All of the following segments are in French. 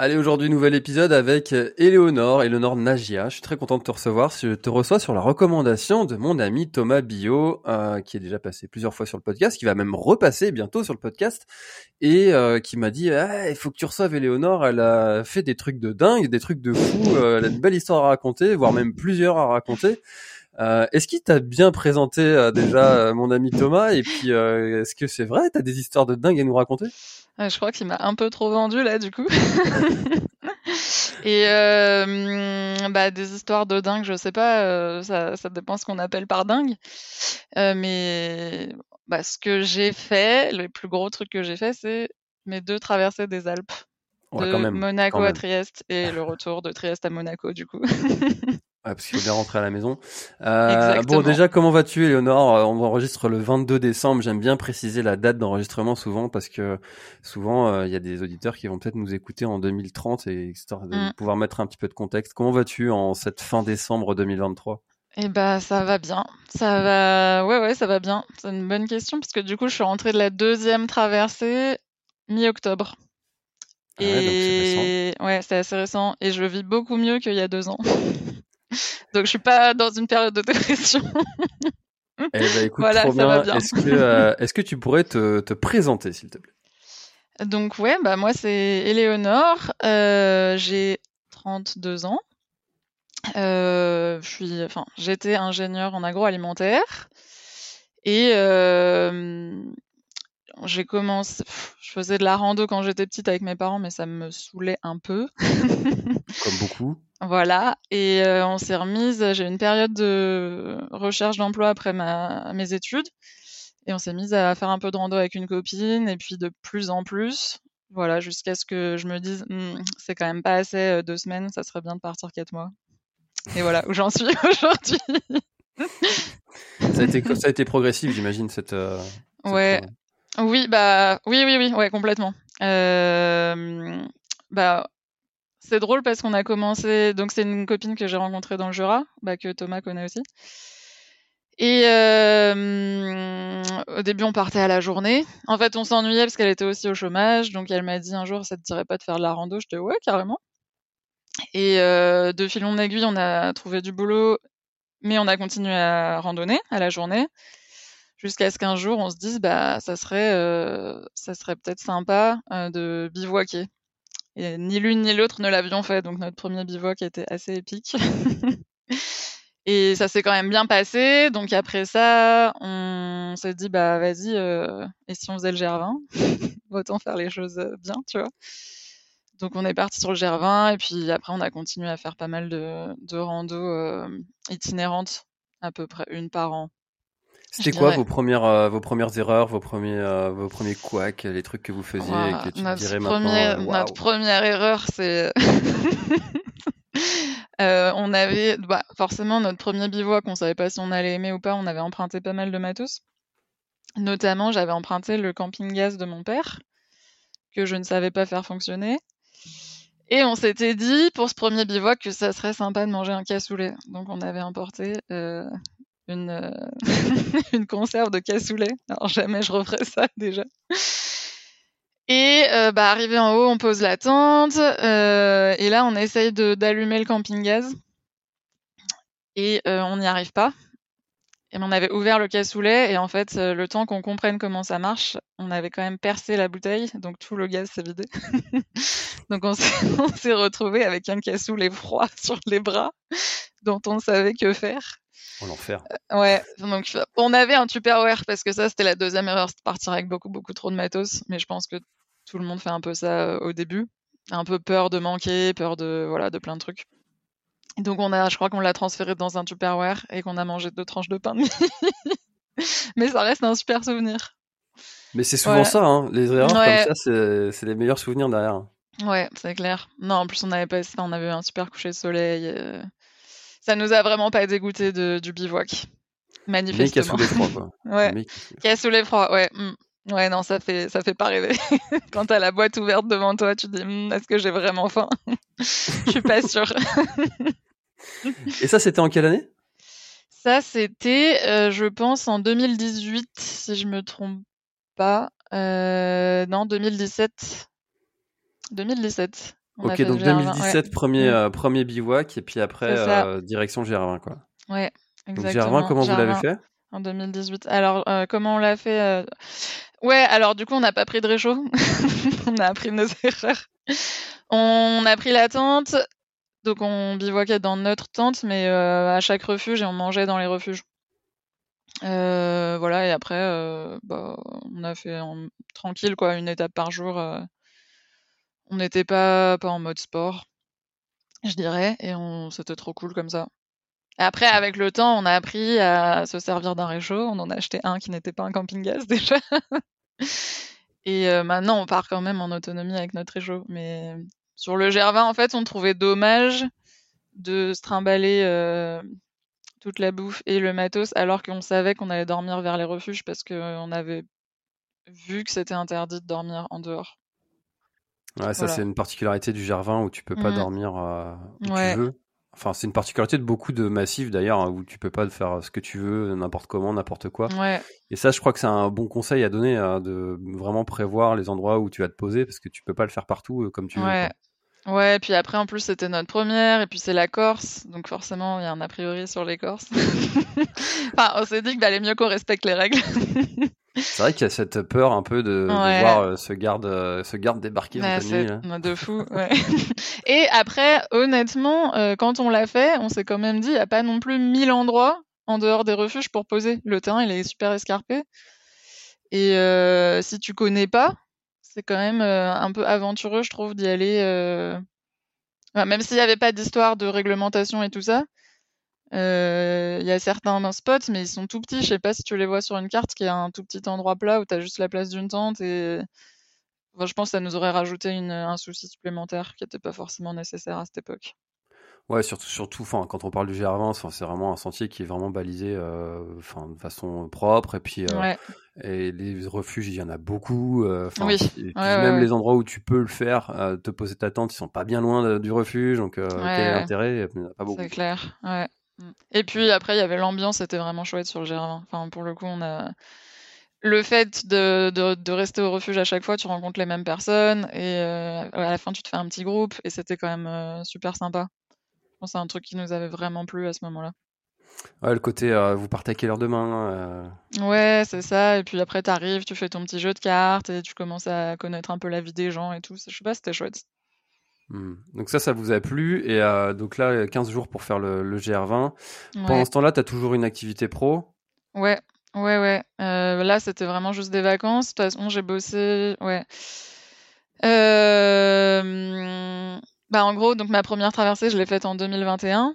Allez, aujourd'hui, nouvel épisode avec Éléonore, Éléonore Nagia. Je suis très content de te recevoir. Je te reçois sur la recommandation de mon ami Thomas Bio, euh, qui est déjà passé plusieurs fois sur le podcast, qui va même repasser bientôt sur le podcast, et euh, qui m'a dit ah, il faut que tu reçoives Éléonore. Elle a fait des trucs de dingue, des trucs de fou. euh, elle a une belle histoire à raconter, voire même plusieurs à raconter. Euh, est-ce qu'il t'a bien présenté euh, déjà euh, mon ami Thomas? Et puis, euh, est-ce que c'est vrai? T'as des histoires de dingue à nous raconter? Je crois qu'il m'a un peu trop vendu là du coup. Et euh, bah, des histoires de dingue, je sais pas, euh, ça, ça dépend ce qu'on appelle par dingue. Euh, mais bah, ce que j'ai fait, le plus gros truc que j'ai fait, c'est mes deux traversées des Alpes. Ouais, de même, Monaco à. Trieste et le retour de Trieste à Monaco du coup. Ouais, parce qu'il faut bien rentrer à la maison. Euh, bon, déjà, comment vas-tu, Éléonore Euh, On enregistre le 22 décembre. J'aime bien préciser la date d'enregistrement souvent parce que souvent, euh, il y a des auditeurs qui vont peut-être nous écouter en 2030 et histoire de Mm. pouvoir mettre un petit peu de contexte. Comment vas-tu en cette fin décembre 2023 Et bah ça va bien, ça va, ouais ouais ça va bien. C'est une bonne question parce que du coup je suis rentrée de la deuxième traversée mi-octobre. Ah ouais. Et ouais, c'est assez récent et je vis beaucoup mieux qu'il y a deux ans. Donc je suis pas dans une période de dépression. Eh ben, écoute, Voilà, trop ça va bien. bien. Est-ce que, euh, que tu pourrais te, te présenter, s'il te plaît? Donc ouais, bah moi c'est Éléonore, euh, j'ai 32 ans. Euh, je suis, enfin, j'étais ingénieure en agroalimentaire et euh, j'ai commencé, je faisais de la rando quand j'étais petite avec mes parents, mais ça me saoulait un peu. Comme beaucoup. Voilà, et euh, on s'est remise, j'ai eu une période de recherche d'emploi après ma, mes études, et on s'est mise à faire un peu de rando avec une copine, et puis de plus en plus, voilà, jusqu'à ce que je me dise, Hmm, c'est quand même pas assez euh, deux semaines, ça serait bien de partir quatre mois. Et voilà où j'en suis aujourd'hui. Ça a été, ça a été progressif, j'imagine, cette. euh, cette, Ouais, oui, bah, oui, oui, oui, ouais, complètement. Euh, bah, c'est drôle parce qu'on a commencé, donc c'est une copine que j'ai rencontrée dans le Jura, bah, que Thomas connaît aussi. Et euh, au début, on partait à la journée. En fait, on s'ennuyait parce qu'elle était aussi au chômage, donc elle m'a dit un jour, ça te dirait pas de faire de la rando? Je dis ouais, carrément. Et euh, de fil en aiguille, on a trouvé du boulot, mais on a continué à randonner à la journée jusqu'à ce qu'un jour on se dise bah ça serait euh, ça serait peut-être sympa euh, de bivouaquer. Et ni l'une ni l'autre ne l'avions fait, donc notre premier bivouac était assez épique. Et ça s'est quand même bien passé. Donc après ça, on s'est dit bah vas-y, euh, et si on faisait le GR20 Autant faire les choses euh, bien, tu vois. Donc on est parti sur le GR20 et puis après on a continué à faire pas mal de, de rando euh, itinérantes, à peu près une par an. C'était quoi dirais- vos premières, euh, vos premières erreurs, vos premiers, euh, vos premiers couacs, les trucs que vous faisiez et que tu notre, dirais premier- maintenant notre première erreur, c'est. Euh, on avait. Bah, forcément, notre premier bivouac, on savait pas si on allait aimer ou pas, on avait emprunté pas mal de matos. Notamment, j'avais emprunté le camping-gaz de mon père, que je ne savais pas faire fonctionner. Et on s'était dit, pour ce premier bivouac, que ça serait sympa de manger un cassoulet. Donc, on avait importé euh, une, euh, une conserve de cassoulet. Alors, jamais je referai ça déjà. Et euh, bah, arrivé en haut, on pose la tente. euh, et là, on essaye d'allumer le camping-gaz. Et euh, on n'y arrive pas. Et on avait ouvert le cassoulet. Et en fait, euh, le temps qu'on comprenne comment ça marche, on avait quand même percé la bouteille. Donc tout le gaz s'est vidé. donc on s'est on retrouvé avec un cassoulet froid sur les bras, dont on savait que faire. Oh, l'enfer. Ouais, donc on avait un Tupperware parce que ça c'était la deuxième erreur, c'était de partir avec beaucoup beaucoup trop de matos. Mais je pense que Tout le monde fait un peu ça au début. Un peu peur de manquer, peur de voilà de plein de trucs. Donc on a, je crois qu'on l'a transféré dans un Tupperware et qu'on a mangé deux tranches de pain de mie. Mais ça reste un super souvenir. Mais c'est souvent ça, hein. les erreurs comme ça, c'est les meilleurs souvenirs derrière. Ouais, c'est clair. Non, en plus on avait pas, on avait un super coucher de soleil. Euh, ça nous a vraiment pas dégoûté de, du bivouac. Manifestement. Mais qui a sous l'effroi, quoi. ouais. Qui a sous l'effroi, ouais. Mm. Ouais, non, ça fait, ça fait pas rêver. Quand t'as la boîte ouverte devant toi, tu te dis, hmm, est-ce que j'ai vraiment faim? Je suis pas sûre. Et ça, c'était en quelle année? Ça, c'était, euh, je pense, en 2018, si je me trompe pas. Euh, non, 2017. 2017. ok, donc 2017, premier, mm. euh, premier bivouac, et puis après, euh, direction Gervin, quoi. Ouais, exactement. Donc Gervin, comment vous l'avez fait? En 2018. Alors, euh, comment on l'a fait Ouais, alors du coup, on n'a pas pris de réchaud. on a appris nos erreurs. On a pris la tente, donc on bivouaquait dans notre tente, mais à chaque refuge, et on mangeait dans les refuges. voilà, et après, bah, on a fait tranquille, quoi, une étape par jour on n'était pas, pas en mode sport, je dirais, et on, c'était trop cool comme ça. après, avec le temps, on a appris à se servir d'un réchaud. On en a acheté un qui n'était pas un camping-gaz déjà. et euh, maintenant, on part quand même en autonomie avec notre réchaud. Mais sur le Gervin, en fait, on trouvait dommage de se trimballer euh, toute la bouffe et le matos alors qu'on savait qu'on allait dormir vers les refuges parce qu'on avait vu que c'était interdit de dormir en dehors. Ouais, ça c'est une particularité du Gervin où tu peux pas mmh. dormir euh, où tu veux. Enfin, c'est une particularité de beaucoup de massifs d'ailleurs hein, où tu peux pas faire ce que tu veux n'importe comment, n'importe quoi. Ouais. Et ça, je crois que c'est un bon conseil à donner hein, de vraiment prévoir les endroits où tu vas te poser parce que tu peux pas le faire partout euh, comme tu veux. Ouais, puis après en plus c'était notre première et puis c'est la Corse, donc forcément il y a un a priori sur les Corses. enfin, on s'est dit qu'il valait mieux qu'on respecte les règles. C'est vrai qu'il y a cette peur un peu de, voir euh, ce garde, euh, ce garde débarquer bah, en De fou, ouais. Et après, honnêtement, euh, quand on l'a fait, on s'est quand même dit, il n'y a pas non plus mille endroits en dehors des refuges pour poser. Le terrain, il est super escarpé. Et si tu connais pas, c'est quand même un peu aventureux, je trouve, d'y aller. même s'il n'y avait pas d'histoire de réglementation et tout ça, il y a certains spots, mais ils sont tout petits. Je sais pas si tu les vois sur une carte, qui est un tout petit endroit plat où tu as juste la place d'une tente. Et je pense que ça nous aurait rajouté un souci supplémentaire qui n'était pas forcément nécessaire à cette époque. Ouais, surtout, surtout, enfin, quand on parle du G20, c'est vraiment un sentier qui est vraiment balisé, euh, enfin, de façon propre. Et puis, euh, et les refuges, il y en a beaucoup. Euh, oui. même les endroits où tu peux le faire, te poser ta tente, ils sont pas bien loin du refuge, donc quel intérêt Il n'y en a pas beaucoup. C'est clair. Ouais. Mm. Et puis après, il y avait l'ambiance, c'était vraiment chouette sur le Gervin. Enfin, pour le coup, on a le fait de, de, rester au refuge à chaque fois, tu rencontres les mêmes personnes et euh, à la fin, tu te fais un petit groupe et c'était quand même euh, super sympa. Pense c'est un truc qui nous avait vraiment plu à ce moment-là. Ouais, le côté euh, vous partez à quelle heure demain Ouais, c'est ça. Et puis après, tu arrives, tu fais ton petit jeu de cartes et tu commences à connaître un peu la vie des gens et tout. Je sais pas, c'était chouette. Hmm. Donc ça, ça vous a plu. Et euh, donc là, 15 jours pour faire le, GR20. Pendant ce temps-là, tu as toujours une activité pro? Ouais, ouais, ouais. Euh, là, c'était vraiment juste des vacances. De toute façon, j'ai bossé... Ouais. Euh, bah, en gros, donc ma première traversée, je l'ai faite en 2021.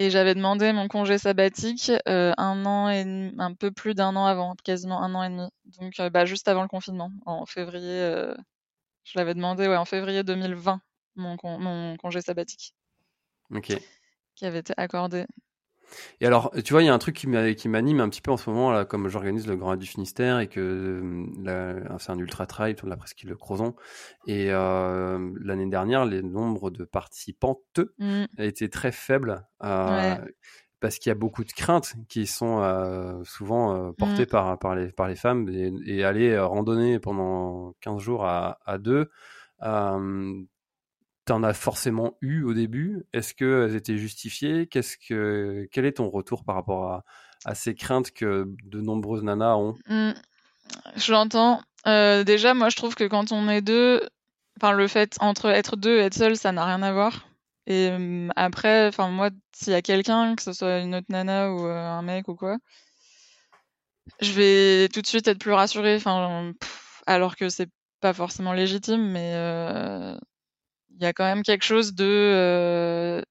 Et j'avais demandé mon congé sabbatique un an et un peu plus d'un an avant, quasiment un an et demi. Donc bah, juste avant le confinement, en février. je l'avais demandé ouais, en février 2020 mon, congé sabbatique. Ok. Qui avait été accordé. Et alors, tu vois, il y a un truc qui m'anime un petit peu en ce moment, là, comme j'organise le Grand du Finistère et que c'est un ultra trail de la presqu'île Crozon. Et euh, l'année dernière, les nombres de participantes mmh. étaient très faibles. Euh, parce qu'il y a beaucoup de craintes qui sont euh, souvent portées mmh. par, par, les, par les femmes et, aller randonner pendant 15 jours à, à deux, en as forcément eu au début. Est-ce qu'elles étaient justifiées? Qu'est-ce que quel est ton retour par rapport à, ces craintes que de nombreuses nanas ont? Mmh. Je l'entends. Euh, déjà, moi, je trouve que quand on est deux, enfin, le fait entre être deux et être seul, ça n'a rien à voir. Et mmh, après, enfin, moi, s'il y a quelqu'un, que ce soit une autre nana ou euh, un mec ou quoi, je vais tout de suite être plus rassurée. Enfin, alors que c'est pas forcément légitime, mais il y a quand même quelque chose de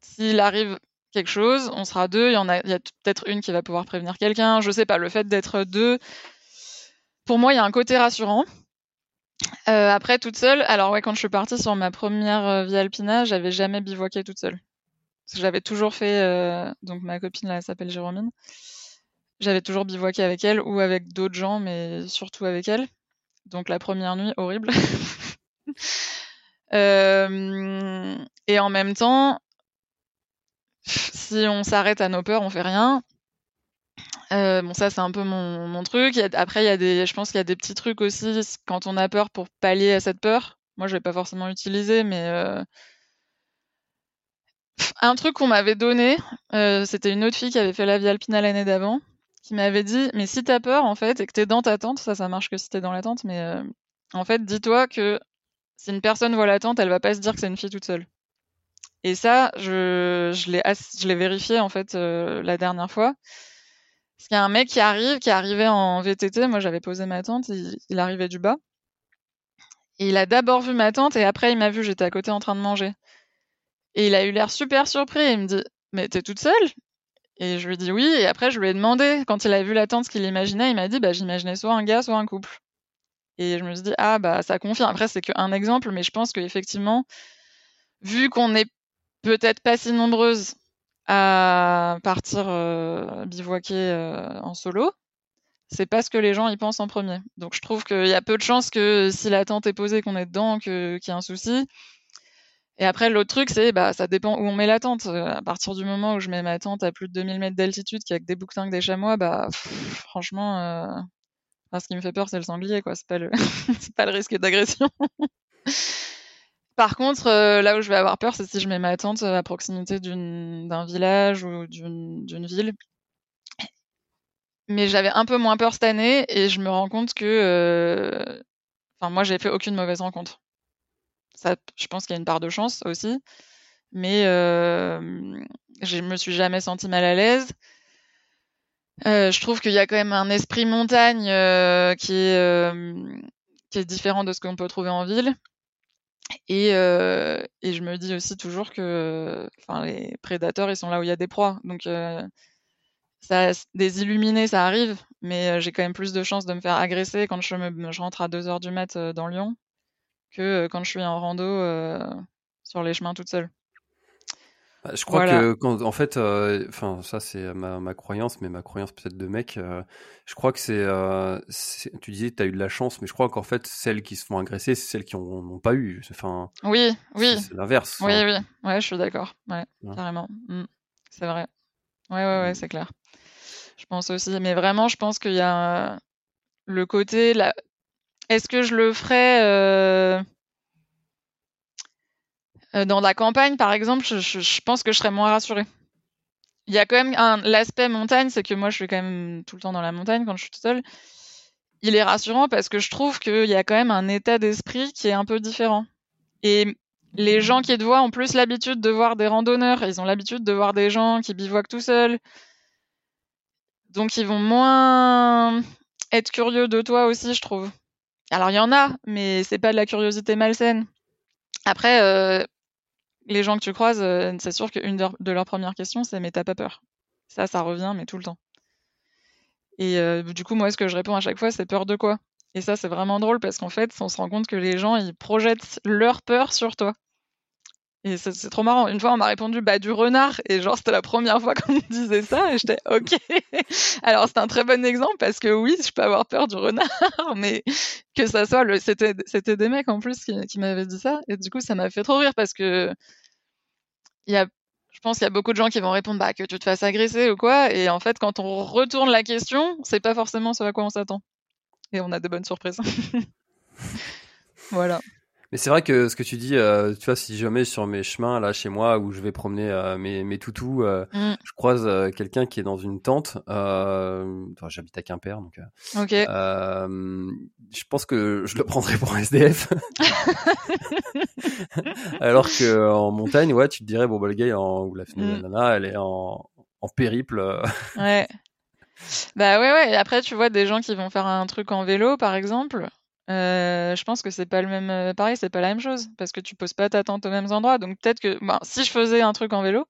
s'il arrive quelque chose, on sera deux, il y en a, il y a peut-être une qui va pouvoir prévenir quelqu'un, je sais pas, le fait d'être deux, pour moi, il y a un côté rassurant. Euh, après, toute seule, alors ouais, quand je suis partie sur ma première euh, vie alpina, j'avais jamais bivouaqué toute seule. J'avais toujours fait, euh, donc ma copine là s'appelle Jérôme. J'avais toujours bivouaqué avec elle ou avec d'autres gens, mais surtout avec elle. Donc la première nuit, horrible. et en même temps, si on s'arrête à nos peurs, on fait rien. Euh, bon, ça, c'est un peu mon, truc. après, il y a des, je pense qu'il y a des petits trucs aussi quand on a peur pour pallier à cette peur. Moi, je vais pas forcément utiliser, mais euh... un truc qu'on m'avait donné, euh, c'était une autre fille qui avait fait la vie alpine l'année d'avant, qui m'avait dit, mais si t'as peur en fait et que t'es dans ta tente, ça, ça marche que si t'es dans la tente, mais euh, en fait, dis-toi que si une personne voit la tente, elle va pas se dire que c'est une fille toute seule. Et ça, je, je l'ai, vérifié en fait euh, la dernière fois. Parce qu'il y a un mec qui arrive, qui arrivé en VTT. Moi, j'avais posé ma tente. Il, arrivait du bas. Et il a d'abord vu ma tente et après, il m'a vu. J'étais à côté en train de manger. Et il a eu l'air super surpris. Il me dit Mais t'es toute seule? Et je lui dit oui. Et après, je lui ai demandé, quand il a vu la tente, ce qu'il imaginait. Il m'a dit Bah, j'imaginais soit un gars, soit un couple. Et je me suis dit Ah, bah, ça confirme. Après, c'est qu'un exemple, mais je pense qu'effectivement, vu qu'on est peut-être pas si nombreuses à partir euh, bivouaquer euh, en solo, c'est pas ce que les gens y pensent en premier. Donc je trouve qu'il y a peu de chances que si la tente est posée, qu'on est dedans, qu'il y ait un souci. Et après, l'autre truc, c'est bah ça dépend où on met la tente. À partir du moment où je mets ma tente à plus de 2000 mètres d'altitude, qui a que des bouquetins, que des chamois, bah franchement, euh... ce qui me fait peur, c'est le sanglier, quoi. C'est pas le, c'est pas le risque d'agression. Par contre, euh, là où je vais avoir peur, c'est si je mets ma tente à proximité d'un village ou d'une ville. Mais j'avais un peu moins peur cette année et je me rends compte que, euh... enfin, moi, j'ai fait aucune mauvaise rencontre. Ça, je pense qu'il y a une part de chance aussi, mais euh... je me suis jamais sentie mal à l'aise. Euh, je trouve qu'il y a quand même un esprit montagne euh, qui est qui est différent de ce qu'on peut trouver en ville. Et, euh, je me dis aussi toujours que les prédateurs, ils sont là où il y a des proies. Donc, euh, ça, des illuminés, ça arrive, mais euh, j'ai quand même plus de chances de me faire agresser quand je, rentre à 2 heures du mat euh, dans Lyon que quand je suis en rando sur les chemins toute seule. Bah, je crois que quand, en fait, euh, enfin ça c'est ma, ma, croyance, mais ma croyance peut-être de mec. Euh, je crois que c'est, euh, tu disais tu as eu de la chance, mais je crois qu'en fait celles qui se font agresser, c'est celles qui n'ont pas eu. Enfin. Oui, oui. C'est l'inverse. Oui, oui. Ouais, je suis d'accord. Ouais, carrément. Mmh. C'est vrai. Ouais, ouais, ouais, mmh. c'est clair. Je pense aussi, mais vraiment, je pense qu'il y a le côté là. Est-ce que je le ferais dans la campagne, par exemple, je, je, je, pense que je serais moins rassurée. Il y a quand même un l'aspect montagne, c'est que moi, je suis quand même tout le temps dans la montagne quand je suis toute seule. Il est rassurant parce que je trouve qu'il y a quand même un état d'esprit qui est un peu différent. Et les gens qui te voient ont plus l'habitude de voir des randonneurs, ils ont l'habitude de voir des gens qui bivouaquent tout seuls. Donc ils vont moins être curieux de toi aussi, je trouve. Alors il y en a, mais c'est pas de la curiosité malsaine. Après, euh, les gens que tu croises, euh, c'est sûr qu'une de leurs premières questions, c'est mais t'as pas peur Ça, ça revient, mais tout le temps. Et euh, du coup, moi, ce que je réponds à chaque fois, c'est peur de quoi? Et ça, c'est vraiment drôle parce qu'en fait, on se rend compte que les gens, ils projettent leur peur sur toi. Et c'est trop marrant. Une fois, on m'a répondu bah du renard et genre c'était la première fois qu'on me disait ça et j'étais ok. Alors c'est un très bon exemple parce que oui, je peux avoir peur du renard, mais que ça soit le c'était c'était des mecs en plus qui, m'avaient dit ça et du coup ça m'a fait trop rire parce que il y a je pense qu'il y a beaucoup de gens qui vont répondre bah que tu te fasses agresser ou quoi et en fait quand on retourne la question, c'est pas forcément ce à quoi on s'attend et on a de bonnes surprises. voilà. Mais c'est vrai que ce que tu dis, euh, tu vois, si jamais sur mes chemins là chez moi où je vais promener euh, mes, mes toutous, euh, mm. je croise euh, quelqu'un qui est dans une tente. Euh, enfin, j'habite à Quimper, donc. ok. je pense que je le prendrais pour un SDF. Alors que en montagne, ouais, tu te dirais bon bah le gars en, ou la, mm. nana, elle est en, en périple. ouais. Bah ouais ouais. Après, tu vois des gens qui vont faire un truc en vélo, par exemple Euh, je pense que c'est pas le même. euh, pareil, c'est pas la même chose parce que tu poses pas ta tente aux mêmes endroits. Donc peut-être que ben, si je faisais un truc en vélo,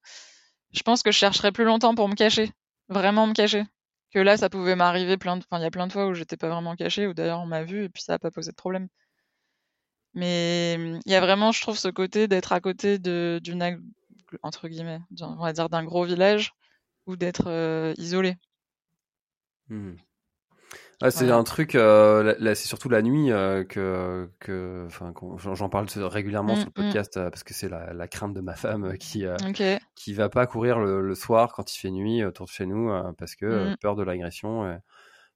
je pense que je chercherais plus longtemps pour me cacher, vraiment me cacher. Que là, ça pouvait m'arriver plein de. Enfin, il y a plein de fois où j'étais pas vraiment cachée, ou d'ailleurs on m'a vu et puis ça a pas posé de problème. Mais il y a vraiment, je trouve, ce côté d'être à côté d'une entre guillemets, on va dire d'un gros village ou d'être euh, isolé. Hmm. Ah, c'est Voilà. un truc, euh, c'est surtout la nuit euh, que, j'en parle régulièrement Mm, sur le podcast euh, parce que c'est la, la crainte de ma femme qui, Ok. qui va pas courir le, le soir quand il fait nuit autour de chez nous parce que euh, Mm. peur de l'agression.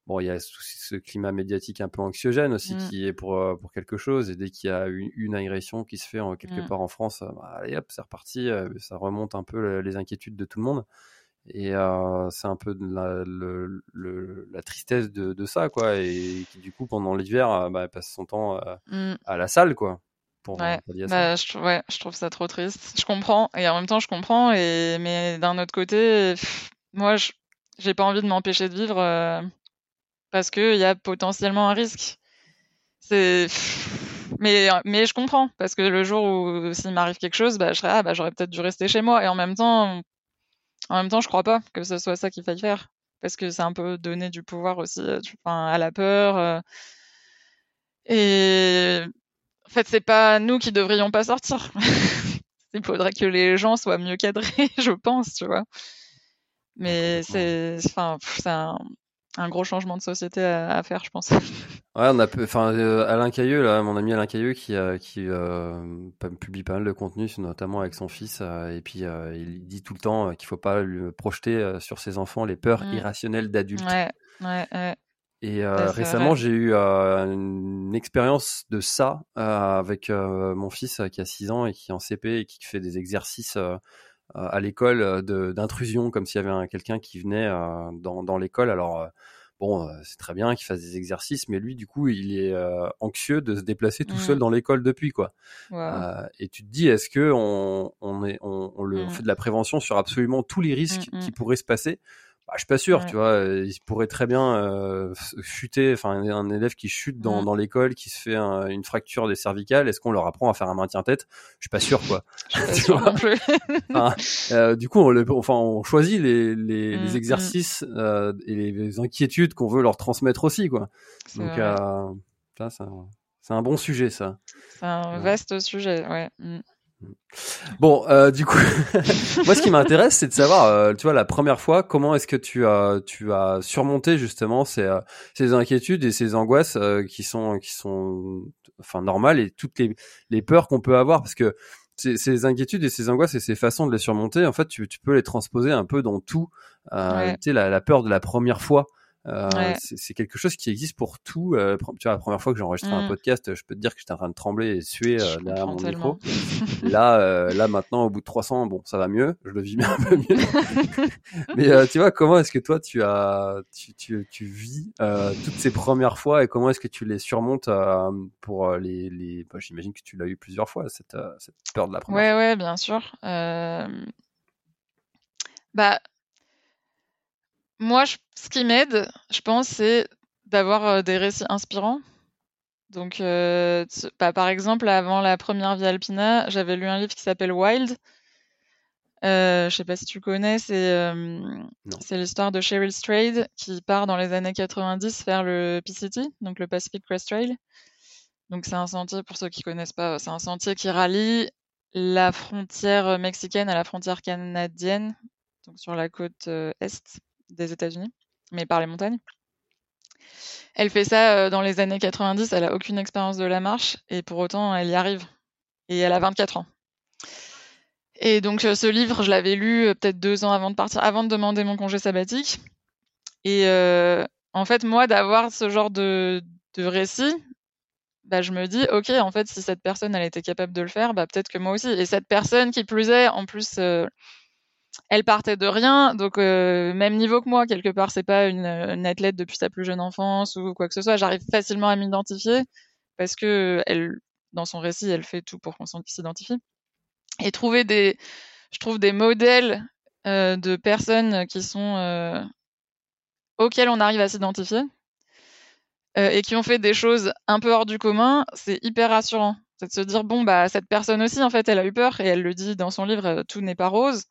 Bon, il y a ce, ce climat médiatique un peu anxiogène aussi qui est pour, pour quelque chose et dès qu'il y a une, une agression qui se fait en, quelque part en France, bah, allez hop, c'est reparti, ça remonte un peu le- les inquiétudes de tout le monde. Et euh, c'est un peu de la, le- le- la tristesse de, de ça, quoi. Et qui, du coup, pendant l'hiver, euh, bah, elle passe son temps euh, Mm. à la salle, quoi. Pour Ouais, bah, je, ouais, je trouve ça trop triste. Je comprends, et en même temps, je comprends, et mais d'un autre côté, pff, moi, je- j'ai pas envie de m'empêcher de vivre euh, parce que il y a potentiellement un risque. C'est, mais mais je comprends parce que le jour où s'il m'arrive quelque chose, bah, je serais, ah, bah, j'aurais peut-être dû rester chez moi, et en même temps, en même temps, je crois pas que ce soit ça qu'il faille faire parce que c'est un peu donner du pouvoir aussi, euh, enfin, à la peur. euh, et en fait, c'est pas nous qui devrions pas sortir. Il faudrait que les gens soient mieux cadrés, je pense, tu vois. Mais c'est, enfin, c'est un, un gros changement de société à, à faire, je pense. Ouais, on a, enfin, euh, Alain Cailleux, là, mon ami Alain Cailleux, qui, euh, qui euh, publie pas mal de contenu, notamment avec son fils, euh, et puis il dit tout le temps qu'il faut pas lui projeter sur ses enfants les peurs Mm. irrationnelles d'adultes. Ouais, ouais, ouais. Et euh, récemment, j'ai eu euh, une expérience de ça euh, avec mon fils qui a 6 ans et qui est en CP et qui fait des exercices à l'école euh, d'intrusion, comme s'il y avait un- quelqu'un qui venait euh, dans, dans l'école. Alors, euh, bon, euh, c'est très bien qu'il fasse des exercices, mais lui, du coup, il est euh, anxieux de se déplacer tout seul dans l'école depuis, quoi. Wow. Euh, et tu te dis, est-ce que on, on, est, on, on le, on Mm. fait de la prévention sur absolument tous les risques Mm, mm. qui pourraient se passer bah, Je suis pas sûr, Ouais. tu vois. euh, Il pourrait très bien euh, chuter, enfin un, élève qui chute dans, Mm. dans l'école, qui se fait un- une fracture des cervicales. Est-ce qu'on leur apprend à faire un maintien-tête Je suis pas sûr, quoi. Pas tu vois. Enfin, euh, du coup, on, le- enfin, on choisit les, les, Mm, les mm. exercices euh, et les, les inquiétudes qu'on veut leur transmettre aussi, quoi. Donc, ça, c'est un- bon sujet, ça. C'est un vaste sujet, ouais. Bon, euh, du coup, moi, ce qui m'intéresse, c'est de savoir, euh, tu vois, la première fois, comment est-ce que tu as, tu as surmonté justement ces, euh, ces inquiétudes et ces angoisses euh, qui sont, qui sont, enfin, normales et toutes les, les peurs qu'on peut avoir, parce que ces, ces inquiétudes et ces angoisses et ces façons de les surmonter, en fait, tu, tu peux les transposer un peu dans tout. Euh, Ouais. Tu sais, la, la peur de la première fois. Euh, Ouais. c'est quelque chose qui existe pour tout. Euh, tu vois, la première fois que j'ai enregistré un Mm. podcast, je peux te dire que j'étais en train de trembler et suer euh, derrière mon micro. Là, euh, là maintenant, au bout de 300, bon, ça va mieux. Je le vis un peu mieux. Mais euh, tu vois, comment est-ce que toi, tu as, tu, tu, tu vis euh, toutes ces premières fois et comment est-ce que tu les surmontes euh, pour les, les... bah, J'imagine que tu l'as eu plusieurs fois cette, cette peur de la première Ouais, ouais, bien sûr. Euh, Bah, moi, je- ce qui m'aide, je pense, c'est d'avoir euh, des récits inspirants. Donc, euh, bah, par exemple, avant la première Via Alpina, j'avais lu un livre qui s'appelle Wild. Euh, je sais pas si tu connais, c'est euh, l'histoire de Cheryl Strayed qui part dans les années 90 faire le PCT, donc le Pacific Crest Trail. Donc c'est un sentier, pour ceux qui connaissent pas, c'est un sentier qui rallie la frontière mexicaine à la frontière canadienne, donc sur la côte euh, est des États-Unis, mais par les montagnes. Elle fait ça euh, dans les années 90, elle a aucune expérience de la marche, et pour autant elle y arrive. Et elle a 24 ans. Et donc euh, ce livre, je l'avais lu euh, peut-être deux ans avant de partir, avant de demander mon congé sabbatique. Et en fait, moi, d'avoir ce genre de, récit, bah, je me dis, ok, en fait, si cette personne, elle était capable de le faire, bah, peut-être que moi aussi. Et cette personne, qui plus est, en plus, elle partait de rien, donc euh, même niveau que moi, quelque part, c'est pas une, une athlète depuis sa plus jeune enfance ou quoi que ce soit. J'arrive facilement à m'identifier parce que elle, dans son récit, elle fait tout pour qu'on s'identifie. Et trouver des, je trouve des modèles euh, de personnes euh, auxquelles on arrive à s'identifier. euh, et qui ont fait des choses un peu hors du commun, c'est hyper rassurant. C'est de se dire bon bah cette personne aussi en fait elle a eu peur et elle le dit dans son livre euh, tout n'est pas rose.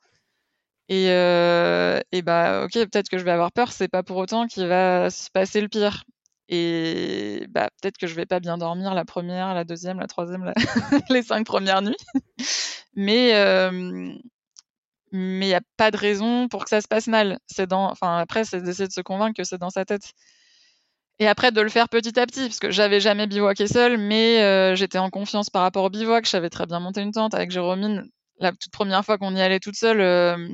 Et, euh, bah ok peut-être que je vais avoir peur, c'est pas pour autant qu'il va se passer le pire. Et bah peut-être que je vais pas bien dormir la première, la deuxième, la troisième, les cinq premières nuits. mais euh, mais il n'y a pas de raison pour que ça se passe mal. C'est dans, enfin après c'est d'essayer de se convaincre que c'est dans sa tête. Et après de le faire petit à petit, parce que j'avais jamais bivouaqué seul, mais euh, j'étais en confiance par rapport au bivouac. Je savais très bien monter une tente avec Jérôme. La toute première fois qu'on y allait toute seule, euh,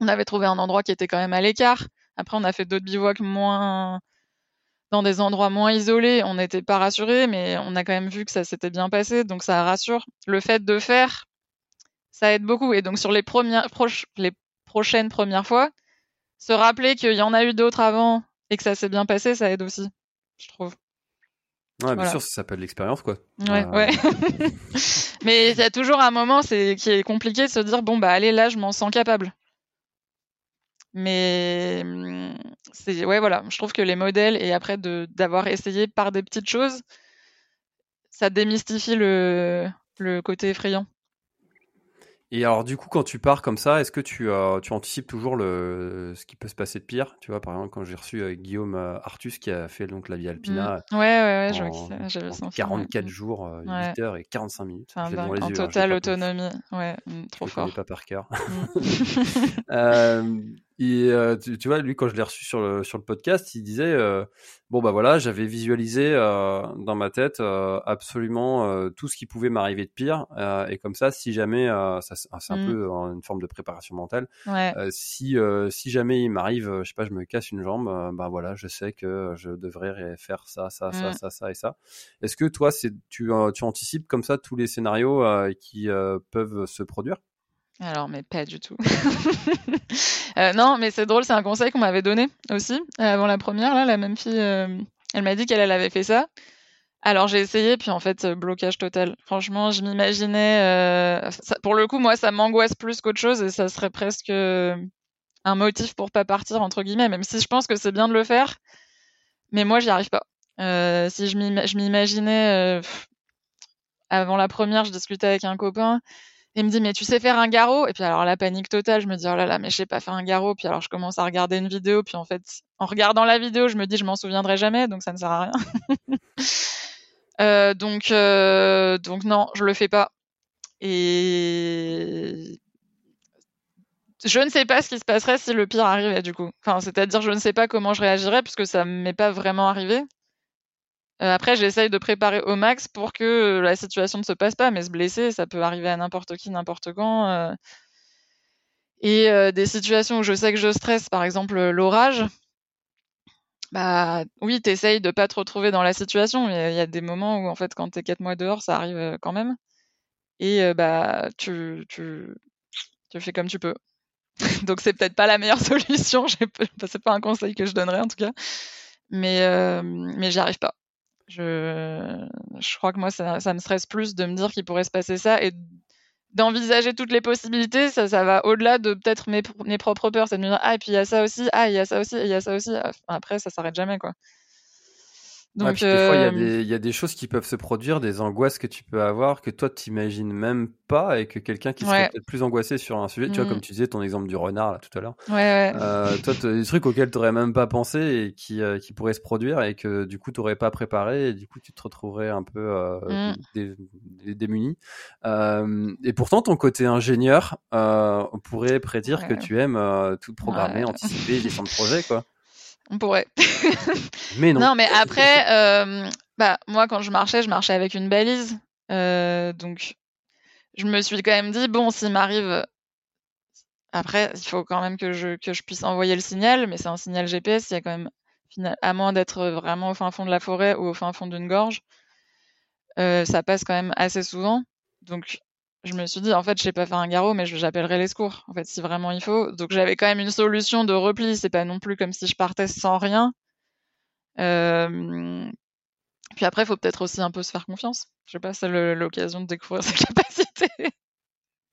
on avait trouvé un endroit qui était quand même à l'écart. Après, on a fait d'autres bivouacs moins dans des endroits moins isolés. On n'était pas rassurés, mais on a quand même vu que ça s'était bien passé, donc ça rassure. Le fait de faire, ça aide beaucoup. Et donc sur les premières, proches, les prochaines premières fois, se rappeler qu'il y en a eu d'autres avant et que ça s'est bien passé, ça aide aussi, je trouve. Ouais, bien sûr, ça s'appelle l'expérience, quoi. Ouais, Euh, ouais. Mais il y a toujours un moment c'est qui est compliqué de se dire bon bah allez là je m'en sens capable. Mais hum, c'est ouais voilà, je trouve que les modèles et après de d'avoir essayé par des petites choses, ça démystifie le le côté effrayant. Et alors, du coup, quand tu pars comme ça, est-ce que tu, euh, tu anticipes toujours le, ce qui peut se passer de pire? Tu vois, par exemple, quand j'ai reçu euh, Guillaume euh, Artus qui a fait donc la Via Alpina Mm. Ouais ouais ouais, je vois en, film, ouais. 44 Mm. jours, euh, Ouais. 8 heures et 45 minutes. Je en yeux, je totale autonomie. Ouais, mm, Je trop connais fort. pas par cœur. Mm. Et euh, tu, tu vois, lui, quand je l'ai reçu sur le, sur le podcast, il disait euh, Bon, bah voilà, j'avais visualisé euh, dans ma tête euh, absolument euh, tout ce qui pouvait m'arriver de pire. euh, et comme ça, si jamais, euh, ça, c'est c'est un Mm. peu une forme de préparation mentale, Ouais. si, euh, si jamais il m'arrive, je sais pas, je me casse une jambe, bah voilà, je sais que je devrais faire ça, ça, ça, Mm. ça, ça et ça. Est-ce que toi, c'est tu, tu anticipes comme ça tous les scénarios euh, qui euh, peuvent se produire? Alors, mais pas du tout. Euh, non, mais c'est drôle, c'est un conseil qu'on m'avait donné aussi euh, avant la première. Là, la même fille, euh, elle m'a dit qu'elle elle avait fait ça. Alors j'ai essayé, puis en fait blocage total. Franchement, je m'imaginais. pour le coup, moi, ça m'angoisse plus qu'autre chose, et ça serait presque un motif pour pas partir entre guillemets. Même si je pense que c'est bien de le faire, mais moi, j'y arrive pas. Si je m'ima- je m'imaginais avant la première, je discutais avec un copain. Il me dit, mais tu sais faire un garrot? Et puis alors la panique totale, je me dis, oh là là, mais je sais pas faire un garrot. Puis alors je commence à regarder une vidéo, puis en fait, en regardant la vidéo, je me dis, je m'en souviendrai jamais, donc ça ne sert à rien. Euh, donc, euh, donc non, je le fais pas. Et je ne sais pas ce qui se passerait si le pire arrivait du coup. C'est-à-dire, je ne sais pas comment je réagirais puisque ça m'est pas vraiment arrivé. Euh, après, j'essaye de préparer au max pour que euh, la situation ne se passe pas, mais se blesser, ça peut arriver à n'importe qui, n'importe quand. euh. Et euh, des situations où je sais que je stresse, par exemple euh, l'orage, bah oui, t'essayes de pas te retrouver dans la situation. mais Il y a des moments où en fait, quand t'es quatre mois dehors, ça arrive euh, quand même. Et bah tu, tu, tu fais comme tu peux. Donc c'est peut-être pas la meilleure solution. C'est pas un conseil que je donnerais en tout cas. Mais euh, mais j'y arrive pas. Je, je crois que moi, ça, me stresse plus de me dire qu'il pourrait se passer ça et d'envisager toutes les possibilités. Ça, ça va au-delà de peut-être mes, mes propres peurs. C'est de me dire, ah, et puis il y a ça aussi, ah, il y a ça aussi, il y a ça aussi. Enfin, Après, ça s'arrête jamais, quoi. Ouais, Donc, puis des fois, il y, a euh, y a des choses qui peuvent se produire, des angoisses que tu peux avoir, que toi, tu t'imagines même pas, et que quelqu'un qui serait Ouais. peut-être plus angoissé sur un sujet, tu vois, Mhm. comme tu disais, ton exemple du renard, là, tout à l'heure, ouais, ouais. euh, toi, des trucs auxquels tu n'aurais même pas pensé et qui, euh, qui pourraient se produire, et que du coup, tu n'aurais pas préparé, et du coup, tu te retrouverais un peu euh, dé- démuni. Euh, et pourtant, ton côté ingénieur, euh, on pourrait prédire que tu aimes euh, tout programmer, anticiper, gestion de projet, quoi. On pourrait. Mais non. Non, mais après, euh, bah, moi, quand je marchais, je marchais avec une balise. Euh, donc, je me suis quand même dit, bon, s'il m'arrive. Après, il faut quand même que je, que je puisse envoyer le signal, mais c'est un signal GPS. Il y a quand même, à moins d'être vraiment au fin fond de la forêt ou au fin fond d'une gorge, euh, ça passe quand même assez souvent. Donc, je me suis dit, en fait, je sais pas faire un garrot, mais j'appellerai les secours, en fait, si vraiment il faut. Donc, j'avais quand même une solution de repli. C'est pas non plus comme si je partais sans rien. Euh, puis après, il faut peut-être aussi un peu se faire confiance. Je sais pas, c'est l'occasion de découvrir ses capacités.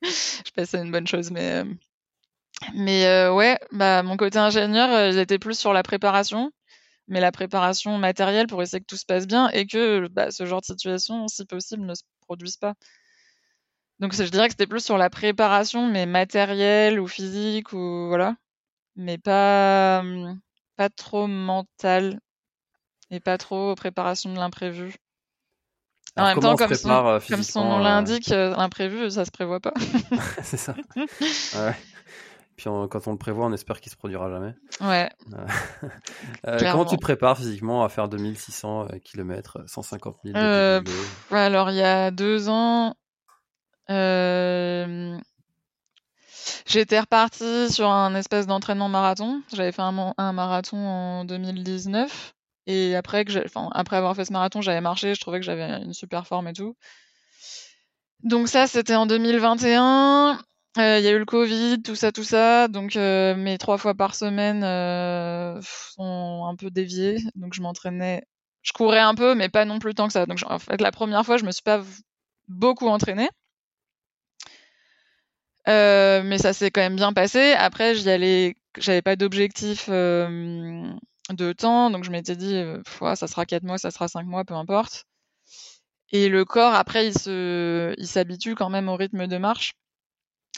Je sais pas c'est une bonne chose, mais euh, mais euh, ouais, bah mon côté ingénieur, euh, il était plus sur la préparation. mais la préparation matérielle pour essayer que tout se passe bien et que bah, ce genre de situation, si possible, ne se produise pas. Donc je dirais que c'était plus sur la préparation, mais matérielle ou physique ou voilà, mais pas hum, pas trop mentale et pas trop préparation de l'imprévu. En même temps, comme son, euh, comme son, nom euh l'indique, euh, l'imprévu, ça se prévoit pas. c'est ça. ouais. Puis quand on le prévoit, on espère qu'il se produira jamais. Ouais. comment tu te prépares physiquement à faire 2600 km, 150 000 Alors, il y a deux ans, euh, J'étais repartie sur un espèce d'entraînement marathon. J'avais fait un, marathon en 2019. Et après, que enfin, après avoir fait ce marathon, j'avais marché, je trouvais que j'avais une super forme et tout. Donc ça, c'était en 2021. Euh, il y a eu le Covid, tout ça, tout ça. Donc euh, mes trois fois par semaine sont un peu déviées. Donc je m'entraînais, je courais un peu, mais pas non plus tant que ça. Donc en fait, la première fois, je me suis pas beaucoup entraînée. Euh, mais ça s'est quand même bien passé. Après, j'y allais, j'avais pas d'objectif euh, de temps, donc je m'étais dit, euh, ça sera 4 mois, ça sera 5 mois, peu importe. Et le corps, après, il se, il s'habitue quand même au rythme de marche.